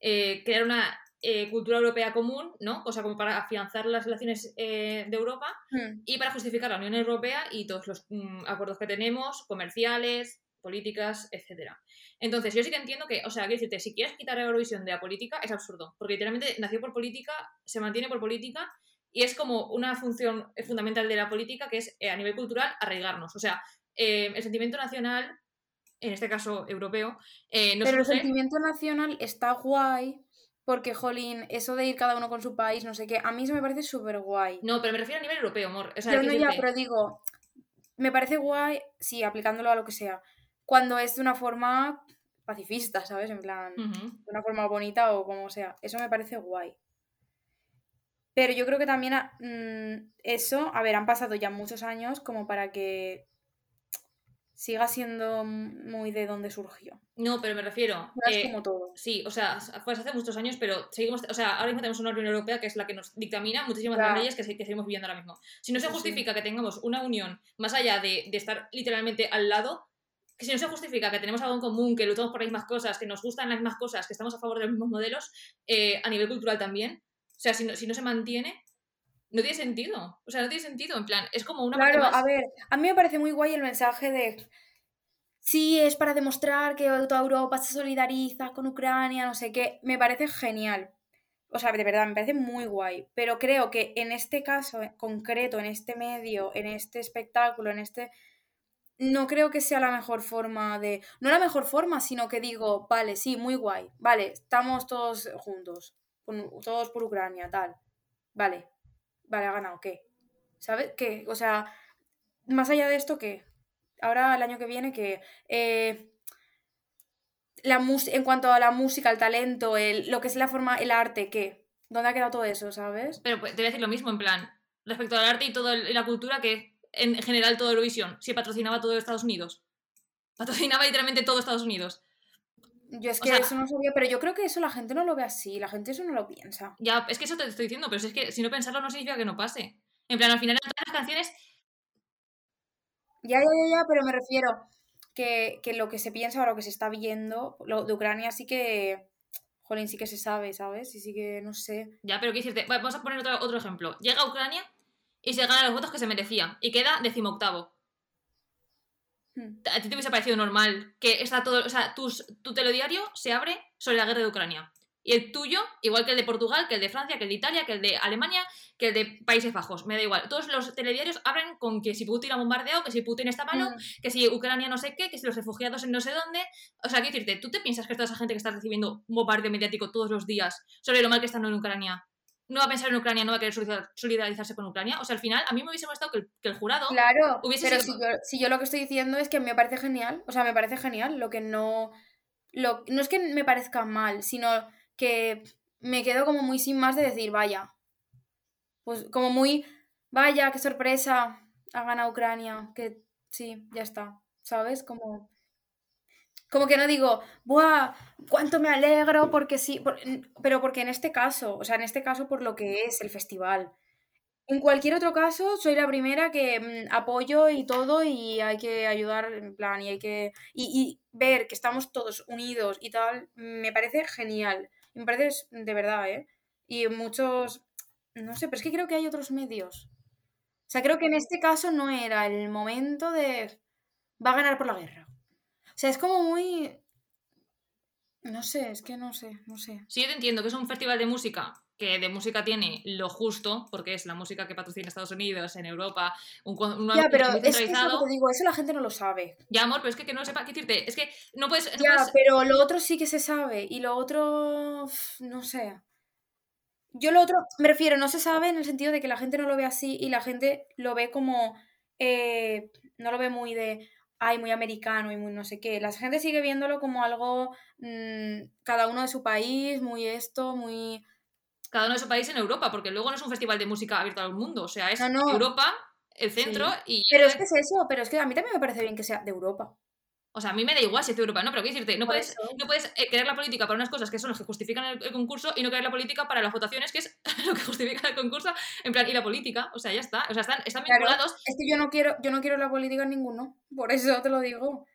eh, crear una eh, cultura europea común, ¿no? O sea, como para afianzar las relaciones eh, de Europa Hmm, y para justificar la Unión Europea y todos los mm, acuerdos que tenemos, comerciales, políticas, etcétera. Entonces, yo sí que entiendo que, o sea, quiero decirte, si quieres quitar Eurovisión de la política, es absurdo, porque literalmente nació por política, se mantiene por política y es como una función fundamental de la política que es, eh, a nivel cultural, arraigarnos. O sea, eh, el sentimiento nacional, en este caso europeo, eh, no Pero el sentimiento nacional está guay porque, jolín, eso de ir cada uno con su país, no sé qué, a mí eso me parece súper guay. No, pero me refiero a nivel europeo, amor. O sea, Yo quiero no ya, pero digo, me parece guay, sí, aplicándolo a lo que sea, cuando es de una forma pacifista, ¿sabes? En plan, de una forma bonita o como sea. Eso me parece guay. Pero yo creo que también a- mm, eso, a ver, han pasado ya muchos años como para que siga siendo muy de donde surgió. No, pero me refiero... No es eh, como todo. Sí, o sea, fue hace muchos años, pero seguimos, o sea, ahora mismo tenemos una Unión Europea que es la que nos dictamina muchísimas de las leyes que, se- que seguimos viviendo ahora mismo. Si no se sí. justifica que tengamos una unión más allá de, de estar literalmente al lado, que si no se justifica que tenemos algo en común, que luchamos por las mismas cosas, que nos gustan las mismas cosas, que estamos a favor de los mismos modelos, eh, a nivel cultural también, o sea, si no, si no se mantiene, no tiene sentido. O sea, no tiene sentido. En plan, es como una Claro, más. a ver, a mí me parece muy guay el mensaje de sí, es para demostrar que toda Europa se solidariza con Ucrania, no sé qué. Me parece genial. O sea, de verdad, me parece muy guay. Pero creo que en este caso en concreto, en este medio, en este espectáculo, en este. No creo que sea la mejor forma de. No la mejor forma, sino que digo, vale, sí, muy guay. Vale, estamos todos juntos. todos por Ucrania, tal. Vale. Vale, ha ganado, ¿qué? ¿Sabes? ¿Qué? O sea, más allá de esto, ¿qué? Ahora el año que viene, que eh, la mus- en cuanto a la música, el talento, el, lo que es la forma, el arte, ¿qué? ¿Dónde ha quedado todo eso, sabes? Pero pues, te voy a decir lo mismo, en plan, respecto al arte y toda la cultura, que en general todo Eurovisión, si patrocinaba todo Estados Unidos. Patrocinaba literalmente todo Estados Unidos. Yo es O que sea- eso no sabía, pero yo creo que eso la gente no lo ve así, la gente eso no lo piensa. Ya, es que eso te estoy diciendo, pero es que si no pensarlo no significa que no pase. En plan, al final en todas las canciones, Ya, ya, ya, ya, pero me refiero que, que lo que se piensa o lo que se está viendo, lo de Ucrania sí que, jolín, sí que se sabe, ¿sabes? Y sí que, no sé. ya, pero qué decirte, vamos a poner otro, otro ejemplo. Llega a Ucrania y se gana los votos que se merecía y queda decimoctavo. Hmm. ¿A ti te hubiese parecido normal que está todo, o sea, tus, tu telediario se abre sobre la guerra de Ucrania? Y el tuyo, igual que el de Portugal, que el de Francia, que el de Italia, que el de Alemania, que el de Países Bajos, me da igual. Todos los telediarios abren con que si Putin ha bombardeado, que si Putin está malo, Mm. que si Ucrania no sé qué, que si los refugiados en no sé dónde. O sea, quiero decirte, ¿tú te piensas que toda esa gente que está recibiendo un bombardeo mediático todos los días sobre lo mal que están en Ucrania, no va a pensar en Ucrania, no va a querer solidar- solidarizarse con Ucrania? O sea, al final, a mí me hubiese gustado que el, que el jurado Claro, hubiese pero sido- si yo, si yo lo que estoy diciendo es que me parece genial, o sea, me parece genial, lo que no, lo, no es que me parezca mal, sino que me quedo como muy sin más de decir, vaya, pues como muy, vaya, qué sorpresa, ha ganado Ucrania, que sí, ya está, ¿sabes? Como, como que no digo, ¡buah! ¡Cuánto me alegro! Porque sí, por- pero porque en este caso, o sea, en este caso por lo que es el festival. En cualquier otro caso, soy la primera que mm, apoyo y todo y hay que ayudar en plan y hay que... Y, y ver que estamos todos unidos y tal, me parece genial. Me parece de verdad, ¿eh? Y muchos... No sé, pero es que creo que hay otros medios. O sea, creo que en este caso no era el momento de... Va a ganar por la guerra. O sea, es como muy... No sé, es que no sé, no sé. Sí, yo te entiendo que es un festival de música que de música tiene lo justo, porque es la música que patrocina Estados Unidos, en Europa, un, un Ya, pero es que es lo centralizado. que te digo, eso la gente no lo sabe. Ya, amor, pero es que, que no sepa qué decirte. Es que no puedes. no Ya, puedes- pero lo otro sí que se sabe. Y lo otro, no sé. Yo lo otro, me refiero, no se sabe en el sentido de que la gente no lo ve así y la gente lo ve como, eh, no lo ve muy de, ay, muy americano y muy no sé qué. La gente sigue viéndolo como algo, mm, cada uno de su país, muy esto, muy... Cada uno de su país en Europa, porque luego no es un festival de música abierto al mundo. O sea, es No, no. Europa, el centro Sí. y. Pero es que es eso, pero es que a mí también me parece bien que sea de Europa. O sea, a mí me da igual si es de Europa, ¿no? Pero quiero decirte, no Por puedes, eso. no puedes eh, querer la política para unas cosas que son las que justifican el, el concurso y no querer la política para las votaciones, que es lo que justifica el concurso. En plan, y la política, o sea, ya está. O sea, están, están Claro. vinculados. Es que yo no quiero, yo no quiero la política en ninguno, por eso te lo digo.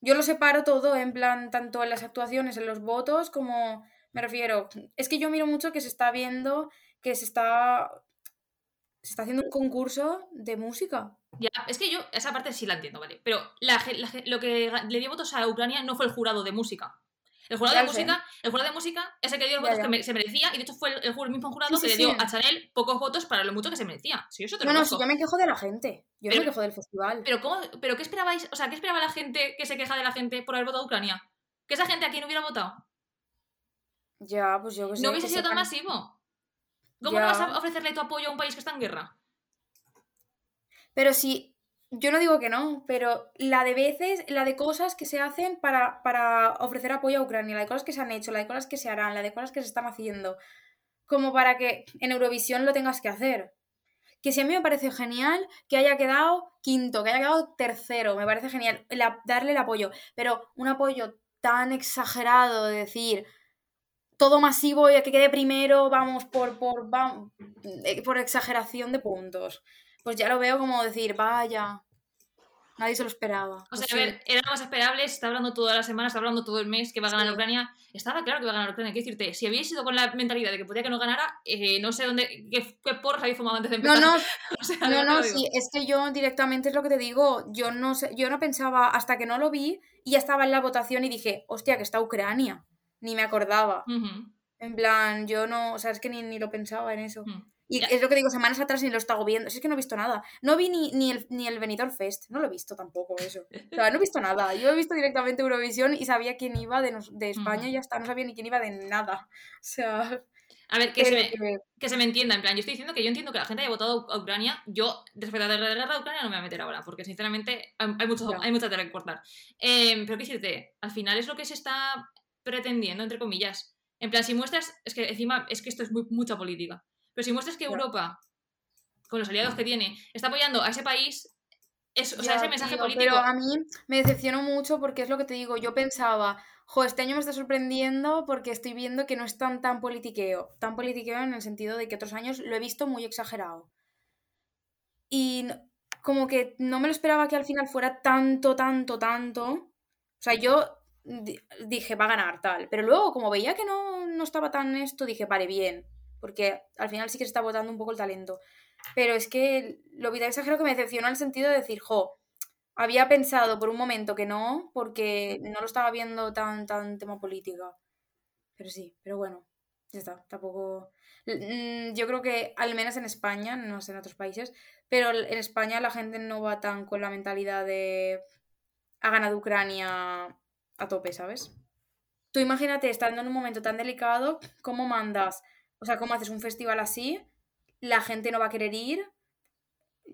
Yo lo separo todo, en plan, tanto en las actuaciones, en los votos, como me refiero. Es que yo miro mucho que se está viendo que se está. Se está haciendo un concurso de música. Ya, es que yo esa parte sí la entiendo, ¿vale? Pero la la lo que le dio votos a Ucrania no fue el jurado de música. El jurado Ya de sé. música, el jurado de música es el que dio los Ya, votos ya. que me- se merecía y de hecho fue el, el mismo jurado Sí, que sí, le dio a Chanel pocos votos para lo mucho que se merecía. Sí, eso te No, lo no, si conozco. yo me quejo de la gente. Yo no Pero- me quejo del festival. Pero ¿cómo, pero qué esperabais? O sea, ¿qué esperaba la gente que se queja de la gente por haber votado a Ucrania? Que esa gente a quien hubiera votado Ya, pues yo que sé. no hubiese sido tan masivo. ¿Cómo no vas a ofrecerle tu apoyo a un país que está en guerra? Pero sí, yo no digo que no, pero la de veces, la de cosas que se hacen para, para ofrecer apoyo a Ucrania, la de cosas que se han hecho, la de cosas que se harán, la de cosas que se están haciendo, como para que en Eurovisión lo tengas que hacer. Que si a mí me parece genial que haya quedado quinto, que haya quedado tercero, me parece genial darle el apoyo, pero un apoyo tan exagerado de decir todo masivo y que quede primero, vamos, por, por, vam- eh, por exageración de puntos. Pues ya lo veo como decir, vaya. Nadie se lo esperaba. O Pues sea, a ver, era más esperable, se está hablando toda la semana, se está hablando todo el mes que va a ganar Sí. Ucrania. Estaba claro que va a ganar Ucrania. Quiero decirte, si habéis ido con la mentalidad de que podía que no ganara, eh, no sé dónde, qué, qué porros habéis fumado antes de No, empezar. no, O sea, de no, no, digo. sí, es que yo directamente es lo que te digo. Yo no sé, yo no pensaba hasta que no lo vi y ya estaba en la votación y dije, hostia, que está Ucrania. Ni me acordaba. En plan, yo no, o sea, es que ni, ni lo pensaba en eso. ujú. Y Ya. es lo que digo, semanas atrás ni lo estaba viendo. Si es que no he visto nada. No vi ni, ni, el, ni el Benidorm Fest. No lo he visto tampoco eso. O sea, no he visto nada. Yo he visto directamente Eurovisión y sabía quién iba de, de España y ya está. No sabía ni quién iba de nada. O sea, A ver, que se, me, que- que se me entienda, en plan, yo estoy diciendo que yo entiendo que la gente haya votado a Ucrania. Yo, respecto a la guerra de Ucrania, no me voy a meter ahora, porque sinceramente hay, hay mucho, hay mucha tela que cortar. Eh, pero qué decirte, al final es lo que se está pretendiendo, entre comillas. En plan, si muestras, es que encima, es que esto es muy, mucha política, pero si muestras que. Europa, con los aliados que tiene, está apoyando a ese país, es, o sea, ese mensaje tío, político. Pero a mí me decepcionó mucho porque es lo que te digo. Yo pensaba, jo, este año me está sorprendiendo porque estoy viendo que no es tan, tan politiqueo. Tan politiqueo en el sentido de que otros años lo he visto muy exagerado. Y como que no me lo esperaba que al final fuera tanto, tanto, tanto. O sea, yo di- dije, va a ganar tal. Pero luego, como veía que no, no estaba tan esto, dije, vale, bien. Porque al final sí que se está votando un poco el talento. Pero es que lo vi tan exagerado que me decepcionó en el sentido de decir, jo, había pensado por un momento que no, porque no lo estaba viendo tan, tan tema política. Pero sí, pero bueno, ya está, tampoco... Mm, Yo creo que, al menos en España, no sé en otros países, pero en España la gente no va tan con la mentalidad de ha ganado Ucrania a tope, ¿sabes? Tú imagínate, estando en un momento tan delicado, ¿cómo mandas? O sea, ¿cómo haces un festival así? La gente no va a querer ir.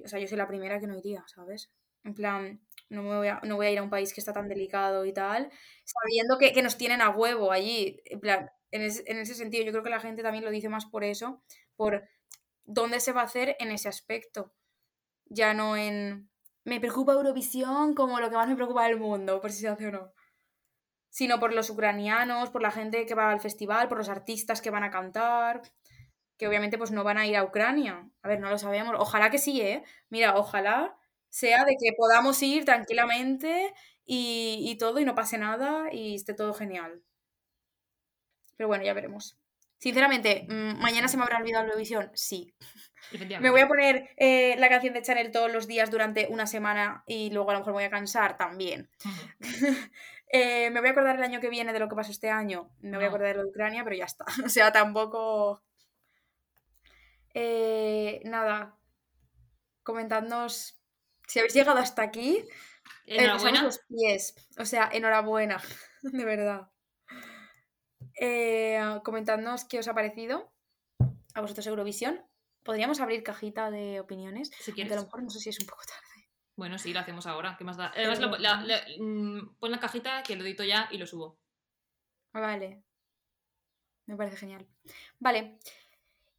O sea, yo soy la primera que no iría, ¿sabes? En plan, no, me voy a, no voy a ir a un país que está tan delicado y tal, sabiendo que, que nos tienen a huevo allí. En plan, en, es- en ese sentido, yo creo que la gente también lo dice más por eso, por dónde se va a hacer en ese aspecto. Ya no en. Me preocupa Eurovisión como lo que más me preocupa del mundo, por si se hace o no. Sino por los ucranianos, por la gente que va al festival, por los artistas que van a cantar, que obviamente pues no van a ir a Ucrania. A ver, no lo sabemos. Ojalá que sí, ¿eh? Mira, ojalá sea de que podamos ir tranquilamente y, y todo y no pase nada y esté todo genial. Pero bueno, ya veremos. Sinceramente, mm, ¿mañana se me habrá olvidado Eurovisión? Sí. ¿Me voy a poner eh, la canción de Chanel todos los días durante una semana y luego a lo mejor me voy a cansar? También. Eh, ¿Me voy a acordar el año que viene de lo que pasó este año? Me voy a No. acordar de lo de Ucrania, pero ya está. O sea, tampoco... Eh, nada. Comentadnos si habéis llegado hasta aquí. eh, Enhorabuena. los pies. O sea, enhorabuena. De verdad. Comentadnos qué os ha parecido a vosotros Eurovisión. Podríamos abrir cajita de opiniones. Si Aunque a quieres. lo mejor no sé si es un poco tarde. Bueno, sí, lo hacemos ahora. ¿Qué más da? Además, lo- Pero- la- la- mm, pon la cajita que lo edito ya y lo subo. Vale. Me parece genial. Vale.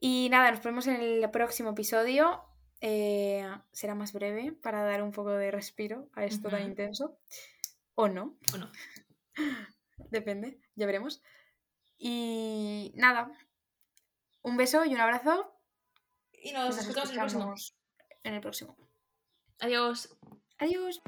Y nada, nos vemos en el próximo episodio. Eh, será más breve para dar un poco de respiro a esto tan intenso. O no. ¿O no? Depende, ya veremos. Y nada. Un beso y un abrazo. Y nos, Nos escuchamos en el próximo. en el próximo. Adiós. Adiós.